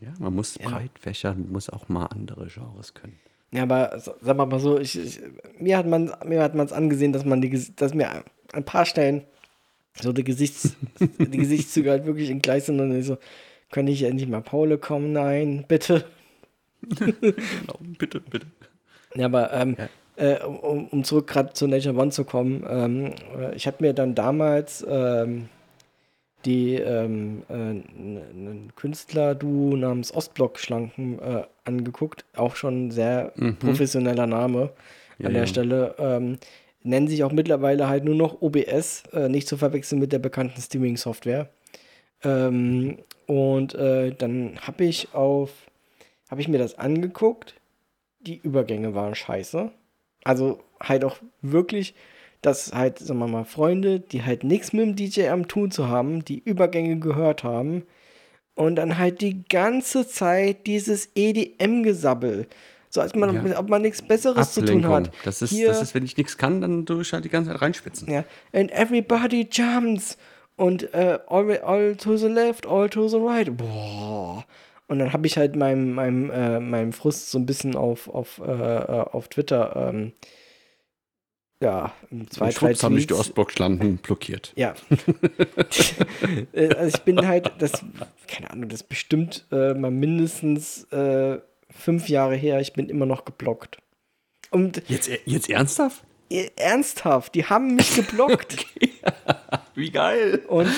Ja, man muss Ja. breit fächern, muss auch mal andere Genres können. Ja, aber sagen wir mal so, ich, ich, mir hat man mir hat man es angesehen, dass man die, dass mir an ein paar Stellen so die Gesichts <laughs> die Gesichtszüge halt wirklich in Gleis sind und ich so, kann ich endlich mal Paule kommen? Nein, bitte. Genau, <laughs> bitte, bitte. Ja, aber ähm, äh, um, um zurück gerade zu Nature One zu kommen, ähm, äh, ich habe mir dann damals ähm, die ähm, äh, einen Künstler-Duo namens Ostblock-Schlanken äh, angeguckt, auch schon ein sehr professioneller Name Ja, an der ja. Stelle. Ähm, nennen sich auch mittlerweile halt nur noch OBS, äh, nicht zu verwechseln mit der bekannten Streaming-Software. Ähm, und äh, dann habe ich auf, habe ich mir das angeguckt. Die Übergänge waren scheiße. Also halt auch wirklich, dass halt, sagen wir mal, Freunde, die halt nichts mit dem DJ am Tun zu haben, die Übergänge gehört haben und dann halt die ganze Zeit dieses EDM-Gesabbel. So als man, Ja. ob man nichts Besseres zu tun hat. Das ist, Hier- das ist, wenn ich nichts kann, dann tue ich halt die ganze Zeit reinspitzen. ja, and everybody jumps und äh, all, all to the left, all to the right. Boah. Und dann habe ich halt meinem, meinem, äh, meinem Frust so ein bisschen auf, auf, äh, äh, auf Twitter, ähm, ja, zwei, drei schwupps haben mich die Tweets. Ostblock-Schlangen blockiert. Ja. <laughs> Äh, also ich bin halt, das, keine Ahnung, das ist bestimmt äh, mal mindestens äh, fünf Jahre her. Ich bin immer noch geblockt. Und Jetzt, jetzt ernsthaft? äh, ernsthaft, die haben mich geblockt. <laughs> Wie geil. Und,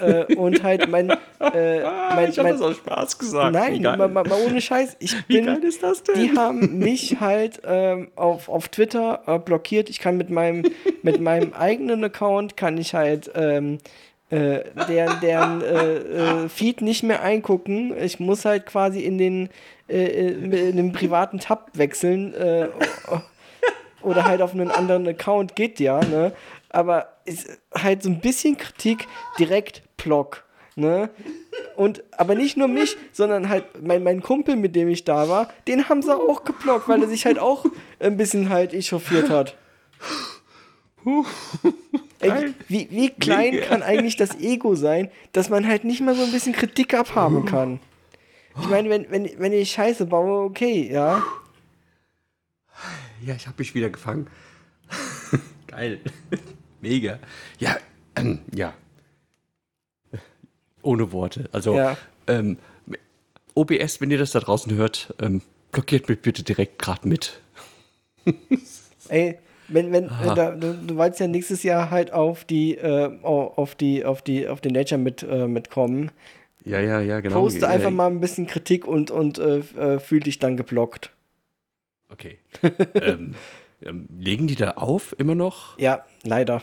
äh, äh, und halt mein, äh, mein, ich habe das aus Spaß gesagt. Nein, Wie mal, mal, ohne Scheiß. Ich Wie bin, geil ist das denn? die haben mich halt ähm, auf, auf Twitter äh, blockiert. Ich kann mit meinem, mit meinem eigenen Account kann ich halt ähm, äh, deren, deren äh, äh, Feed nicht mehr eingucken. Ich muss halt quasi in den, äh, in den privaten Tab wechseln. Äh, oder halt auf einen anderen Account geht ja, ne? Aber ist halt so ein bisschen Kritik direkt Block, ne? Und aber nicht nur mich, sondern halt mein, mein Kumpel, mit dem ich da war, den haben sie auch geblockt, weil er sich halt auch ein bisschen halt echauffiert hat. Ey, wie, wie klein kann eigentlich das Ego sein, dass man halt nicht mal so ein bisschen Kritik abhaben kann? Ich meine, wenn, wenn, wenn ich Scheiße baue, okay, ja. Ja, ich habe mich wieder gefangen. <laughs> Geil. Mega. Ja, ähm, ja. Ohne Worte. Also, Ja. ähm, OBS, wenn ihr das da draußen hört, ähm, blockiert mich bitte direkt gerade mit. <laughs> Ey, wenn, wenn, wenn da, du, du wolltest ja nächstes Jahr halt auf die, äh, auf die, auf die, auf den Nature mit, äh, mitkommen. Ja, ja, ja, genau. Poste einfach mal ein bisschen Kritik und, und äh, äh, fühl dich dann geblockt. Okay. <laughs> ähm, legen die da auf immer noch? Ja, leider.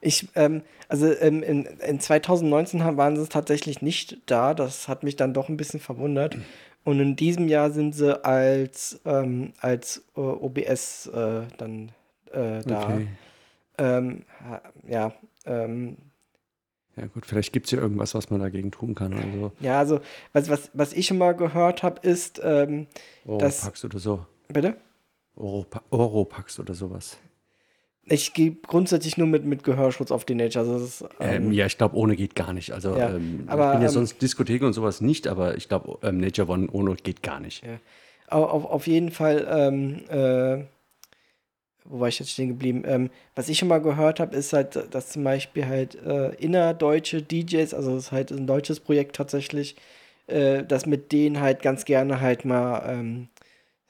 Ich, ähm, also ähm, in, in 2019 haben- waren sie tatsächlich nicht da. Das hat mich dann doch ein bisschen verwundert. Und in diesem Jahr sind sie als, ähm, als äh, OBS äh, dann äh, da. Okay. Ähm, ja, ähm, Ja gut, vielleicht gibt es ja irgendwas, was man dagegen tun kann. Also ja, also was, was, was ich schon mal gehört habe, ist, ähm, Das- Oropax oder so. Bitte? Oropa Oropax oder sowas. Ich gehe grundsätzlich nur mit, mit Gehörschutz auf die Nature. Also ist, Ähm, ähm, ja, ich glaube, ohne geht gar nicht. Also Ja, ähm, aber, ich bin ja ähm, sonst Diskotheken und sowas nicht, aber ich glaube, ähm, Nature One ohne geht gar nicht. Ja. Au- auf, auf jeden Fall, ähm, äh, wo war ich jetzt stehen geblieben? Was ich schon mal gehört habe, ist halt, dass zum Beispiel halt äh, innerdeutsche DJs, also das ist halt ein deutsches Projekt tatsächlich, äh, dass mit denen halt ganz gerne halt mal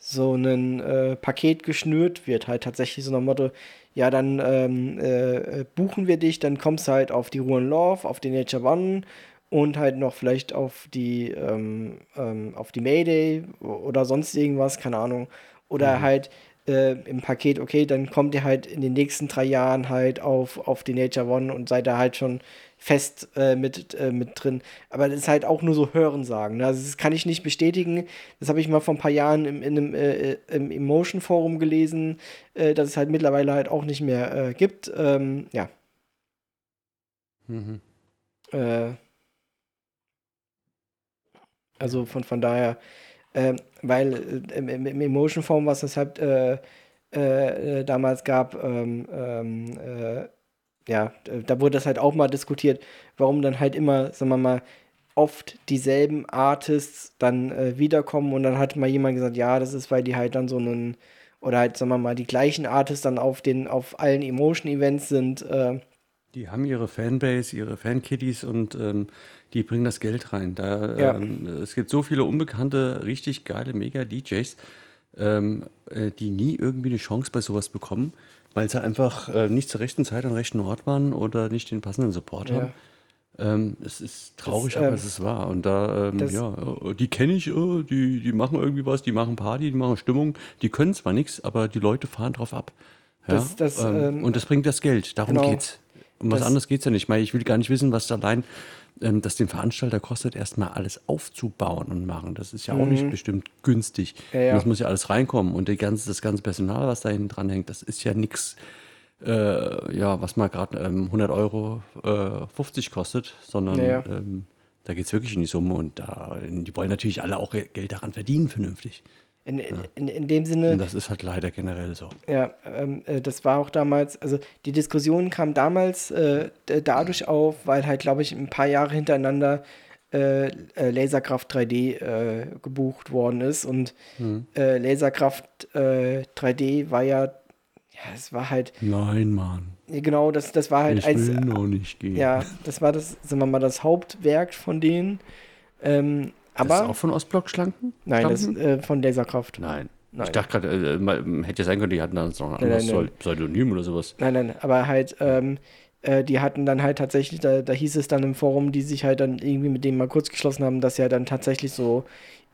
so ein äh, Paket geschnürt wird, halt tatsächlich so ein Motto, ja, dann ähm, äh, buchen wir dich, dann kommst du halt auf die Ruhen Love, auf die Nature One und halt noch vielleicht auf die, ähm, ähm, auf die Mayday oder sonst irgendwas, keine Ahnung. Oder mhm. halt äh, im Paket, okay, dann kommt ihr halt in den nächsten drei Jahren halt auf, auf die Nature One und seid da halt schon fest äh, mit, äh, mit drin. Aber das ist halt auch nur so Hörensagen. Ne? Also das kann ich nicht bestätigen. Das habe ich mal vor ein paar Jahren im, in einem, äh, im Emotion Forum gelesen, äh, dass es halt mittlerweile halt auch nicht mehr äh, gibt. Ähm, ja. Mhm. Äh, also von, von daher, ähm, weil im, im Emotion Forum, was es halt damals gab, ähm, ähm ja, da wurde das halt auch mal diskutiert, warum dann halt immer, sagen wir mal, oft dieselben Artists dann äh, wiederkommen und dann hat mal jemand gesagt, ja, das ist, weil die halt dann so einen, oder halt, sagen wir mal, die gleichen Artists dann auf den, auf allen Emotion-Events sind. Äh. Die haben ihre Fanbase, ihre Fankitties und ähm, die bringen das Geld rein. Da, ja. ähm, es gibt so viele unbekannte, richtig geile Mega-DJs, ähm, äh, die nie irgendwie eine Chance bei sowas bekommen weil sie einfach äh, nicht zur rechten Zeit am rechten Ort waren oder nicht den passenden Support ja. haben. Ähm, es ist traurig, das, aber ähm, es ist wahr. Und da, ähm, ja, äh, die kenne ich, äh, die, die machen irgendwie was, die machen Party, die machen Stimmung, die können zwar nichts, aber die Leute fahren drauf ab. Ja? Das, das, ähm, ähm, und das bringt das Geld, darum genau. geht's. Um was anderes geht es ja nicht. Ich, meine, ich will gar nicht wissen, was allein ähm, das den Veranstalter kostet, erstmal alles aufzubauen und machen. Das ist ja auch nicht mhm. bestimmt günstig. Ja, ja. Das muss ja alles reinkommen. Und ganze, das ganze Personal, was da hinten dran hängt, das ist ja nichts, äh, ja, was mal gerade ähm, 100 Euro äh, 50 kostet, sondern ja, ähm, da geht es wirklich in die Summe und da, die wollen natürlich alle auch Geld daran verdienen, vernünftig. In, in, in, in, dem Sinne. Und das ist halt leider generell so. Ja, ähm, äh, das war auch damals, also die Diskussion kam damals äh, dadurch auf, weil halt, glaube ich, ein paar Jahre hintereinander äh, äh Laserkraft 3D äh, gebucht worden ist. Und mhm. Laserkraft 3D war ja, ja, es war halt. Nein, Mann. Genau, das, das war halt ich will noch nicht gehen. Ja, das war das, sagen wir mal, das Hauptwerk von denen. Ähm, aber, das ist auch von Ostblock-Schlanken? Nein, das ist äh, von Laserkraft. Nein. Nein. Ich dachte gerade, äh, hätte ja sein können, die hatten dann noch ein anderes nein, nein, Pseudonym oder sowas. Nein, nein, aber halt, ähm, äh, die hatten dann halt tatsächlich, da, da hieß es dann im Forum, die sich halt dann irgendwie mit denen mal kurz geschlossen haben, dass ja dann tatsächlich so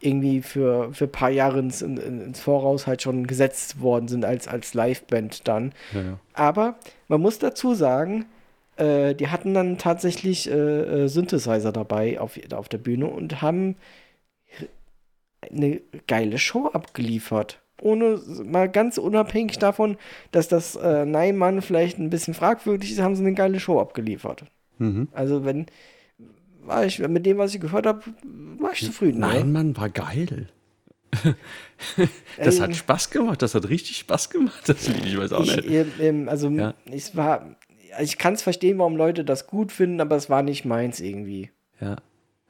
irgendwie für, für ein paar Jahre ins, in, ins Voraus halt schon gesetzt worden sind als, als Liveband dann. Ja, ja. Aber man muss dazu sagen, äh, die hatten dann tatsächlich äh, äh, Synthesizer dabei auf, auf der Bühne und haben eine geile Show abgeliefert. Ohne, mal ganz unabhängig davon, dass das äh, Neimann vielleicht ein bisschen fragwürdig ist, haben sie eine geile Show abgeliefert. Mhm. Also wenn, war ich, mit dem, was ich gehört habe, war ich zufrieden. Nein, Mann, war geil. <laughs> das hat Spaß gemacht, das hat richtig Spaß gemacht, das Lied, ich weiß auch nicht. Ich, ähm, also, ja. es war, ich kann es verstehen, warum Leute das gut finden, aber es war nicht meins irgendwie. Ja.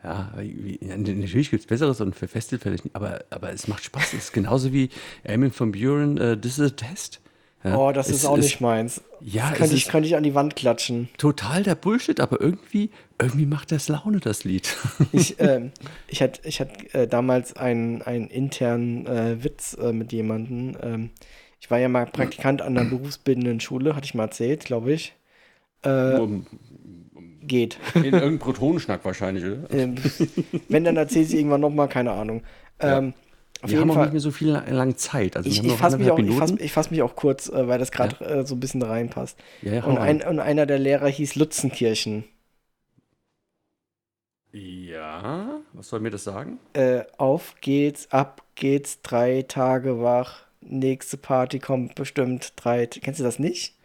Ja, natürlich gibt es Besseres und für Festival, aber, aber es macht Spaß. Es ist genauso wie Eamon von Buren, uh, This is a Test. Ja, oh, das ist auch ist, nicht meins. Ja, das könnte ich, könnte ich an die Wand klatschen. Total der Bullshit, aber irgendwie, irgendwie macht das Laune, das Lied. <laughs> ich, äh, ich hatte ich hat, äh, damals einen, einen internen äh, Witz äh, mit jemandem. Ähm, ich war ja mal Praktikant an einer berufsbildenden Schule, hatte ich mal erzählt, glaube ich. Äh, um, geht. In irgendeinem Protonenschnack wahrscheinlich, oder? <laughs> Ähm, wenn, dann erzählt sie irgendwann nochmal, keine Ahnung. Ähm, Auf wir haben Fall, auch nicht mehr so viel lange Zeit. Also ich, ich fasse mich, auch, ich fass, ich fass mich auch kurz, äh, weil das gerade ja. äh, so ein bisschen reinpasst. Ja, ja, und, ein, und einer der Lehrer hieß Lutzenkirchen. Ja, was soll mir das sagen? Äh, auf geht's, ab geht's, drei Tage wach. Nächste Party kommt bestimmt drei. Kennst du das nicht?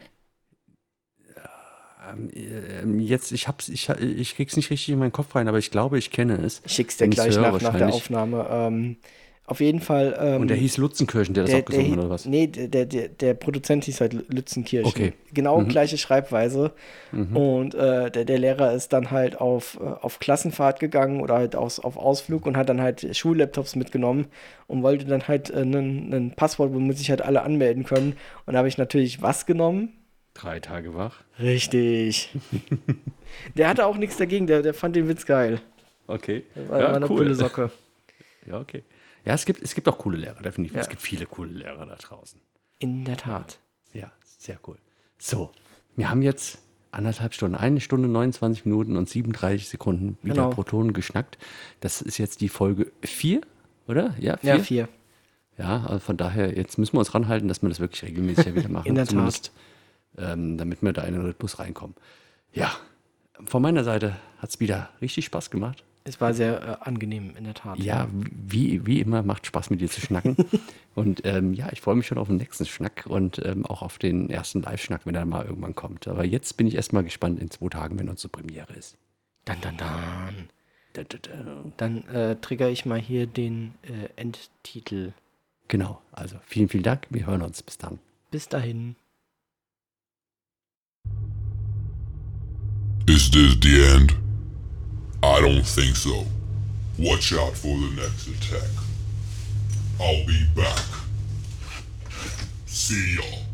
Ähm, ähm, jetzt, ich hab's, ich, ich krieg's nicht richtig in meinen Kopf rein, aber ich glaube, ich kenne es. Ich schick's dir gleich nach, nach der Aufnahme. Ähm, auf jeden Fall. Ähm, Und der hieß Lutzenkirchen, der, der das auch gesungen hat, oder was? Nee, der, der, der Produzent hieß halt Lutzenkirchen. Okay. Genau mhm. gleiche Schreibweise. Mhm. Und äh, der, der Lehrer ist dann halt auf, äh, auf Klassenfahrt gegangen oder halt aus, auf Ausflug und hat dann halt Schullaptops mitgenommen und wollte dann halt äh, ein Passwort, womit sich halt alle anmelden können. Und da habe ich natürlich was genommen? Drei Tage wach. Richtig. <laughs> der hatte auch nichts dagegen, der, der fand den Witz geil. Okay. War, war eine coole Socke. <laughs> Ja, okay. Ja, es gibt, es gibt auch coole Lehrer, definitiv. Ja. Es gibt viele coole Lehrer da draußen. In der Tat. Ja, sehr cool. So, wir haben jetzt anderthalb Stunden, eine Stunde 29 Minuten und 37 Sekunden wieder Genau. pro Ton geschnackt. Das ist jetzt die Folge 4, oder? Ja, Ja, vier. Ja, also von daher, jetzt müssen wir uns ranhalten, dass wir das wirklich regelmäßig ja wieder <laughs> machen. In der Tat. Zumindest, Ähm, damit wir da in den Rhythmus reinkommen. Ja, von meiner Seite hat es wieder richtig Spaß gemacht. Es war sehr äh, angenehm, in der Tat. Ja, wie, wie immer macht Spaß mit dir zu schnacken. <laughs> und ähm, ja, ich freue mich schon auf den nächsten Schnack und ähm, auch auf den ersten Live-Schnack, wenn er mal irgendwann kommt. Aber jetzt bin ich erstmal gespannt in zwei Tagen, wenn unsere Premiere ist. Dann, dann, dann. Da, da, da. Dann äh, trigger ich mal hier den äh, Endtitel. Genau, also vielen, vielen Dank. Wir hören uns. Bis dann. Bis dahin. Is this the end? I don't think so. Watch out for the next attack. I'll be back. See y'all.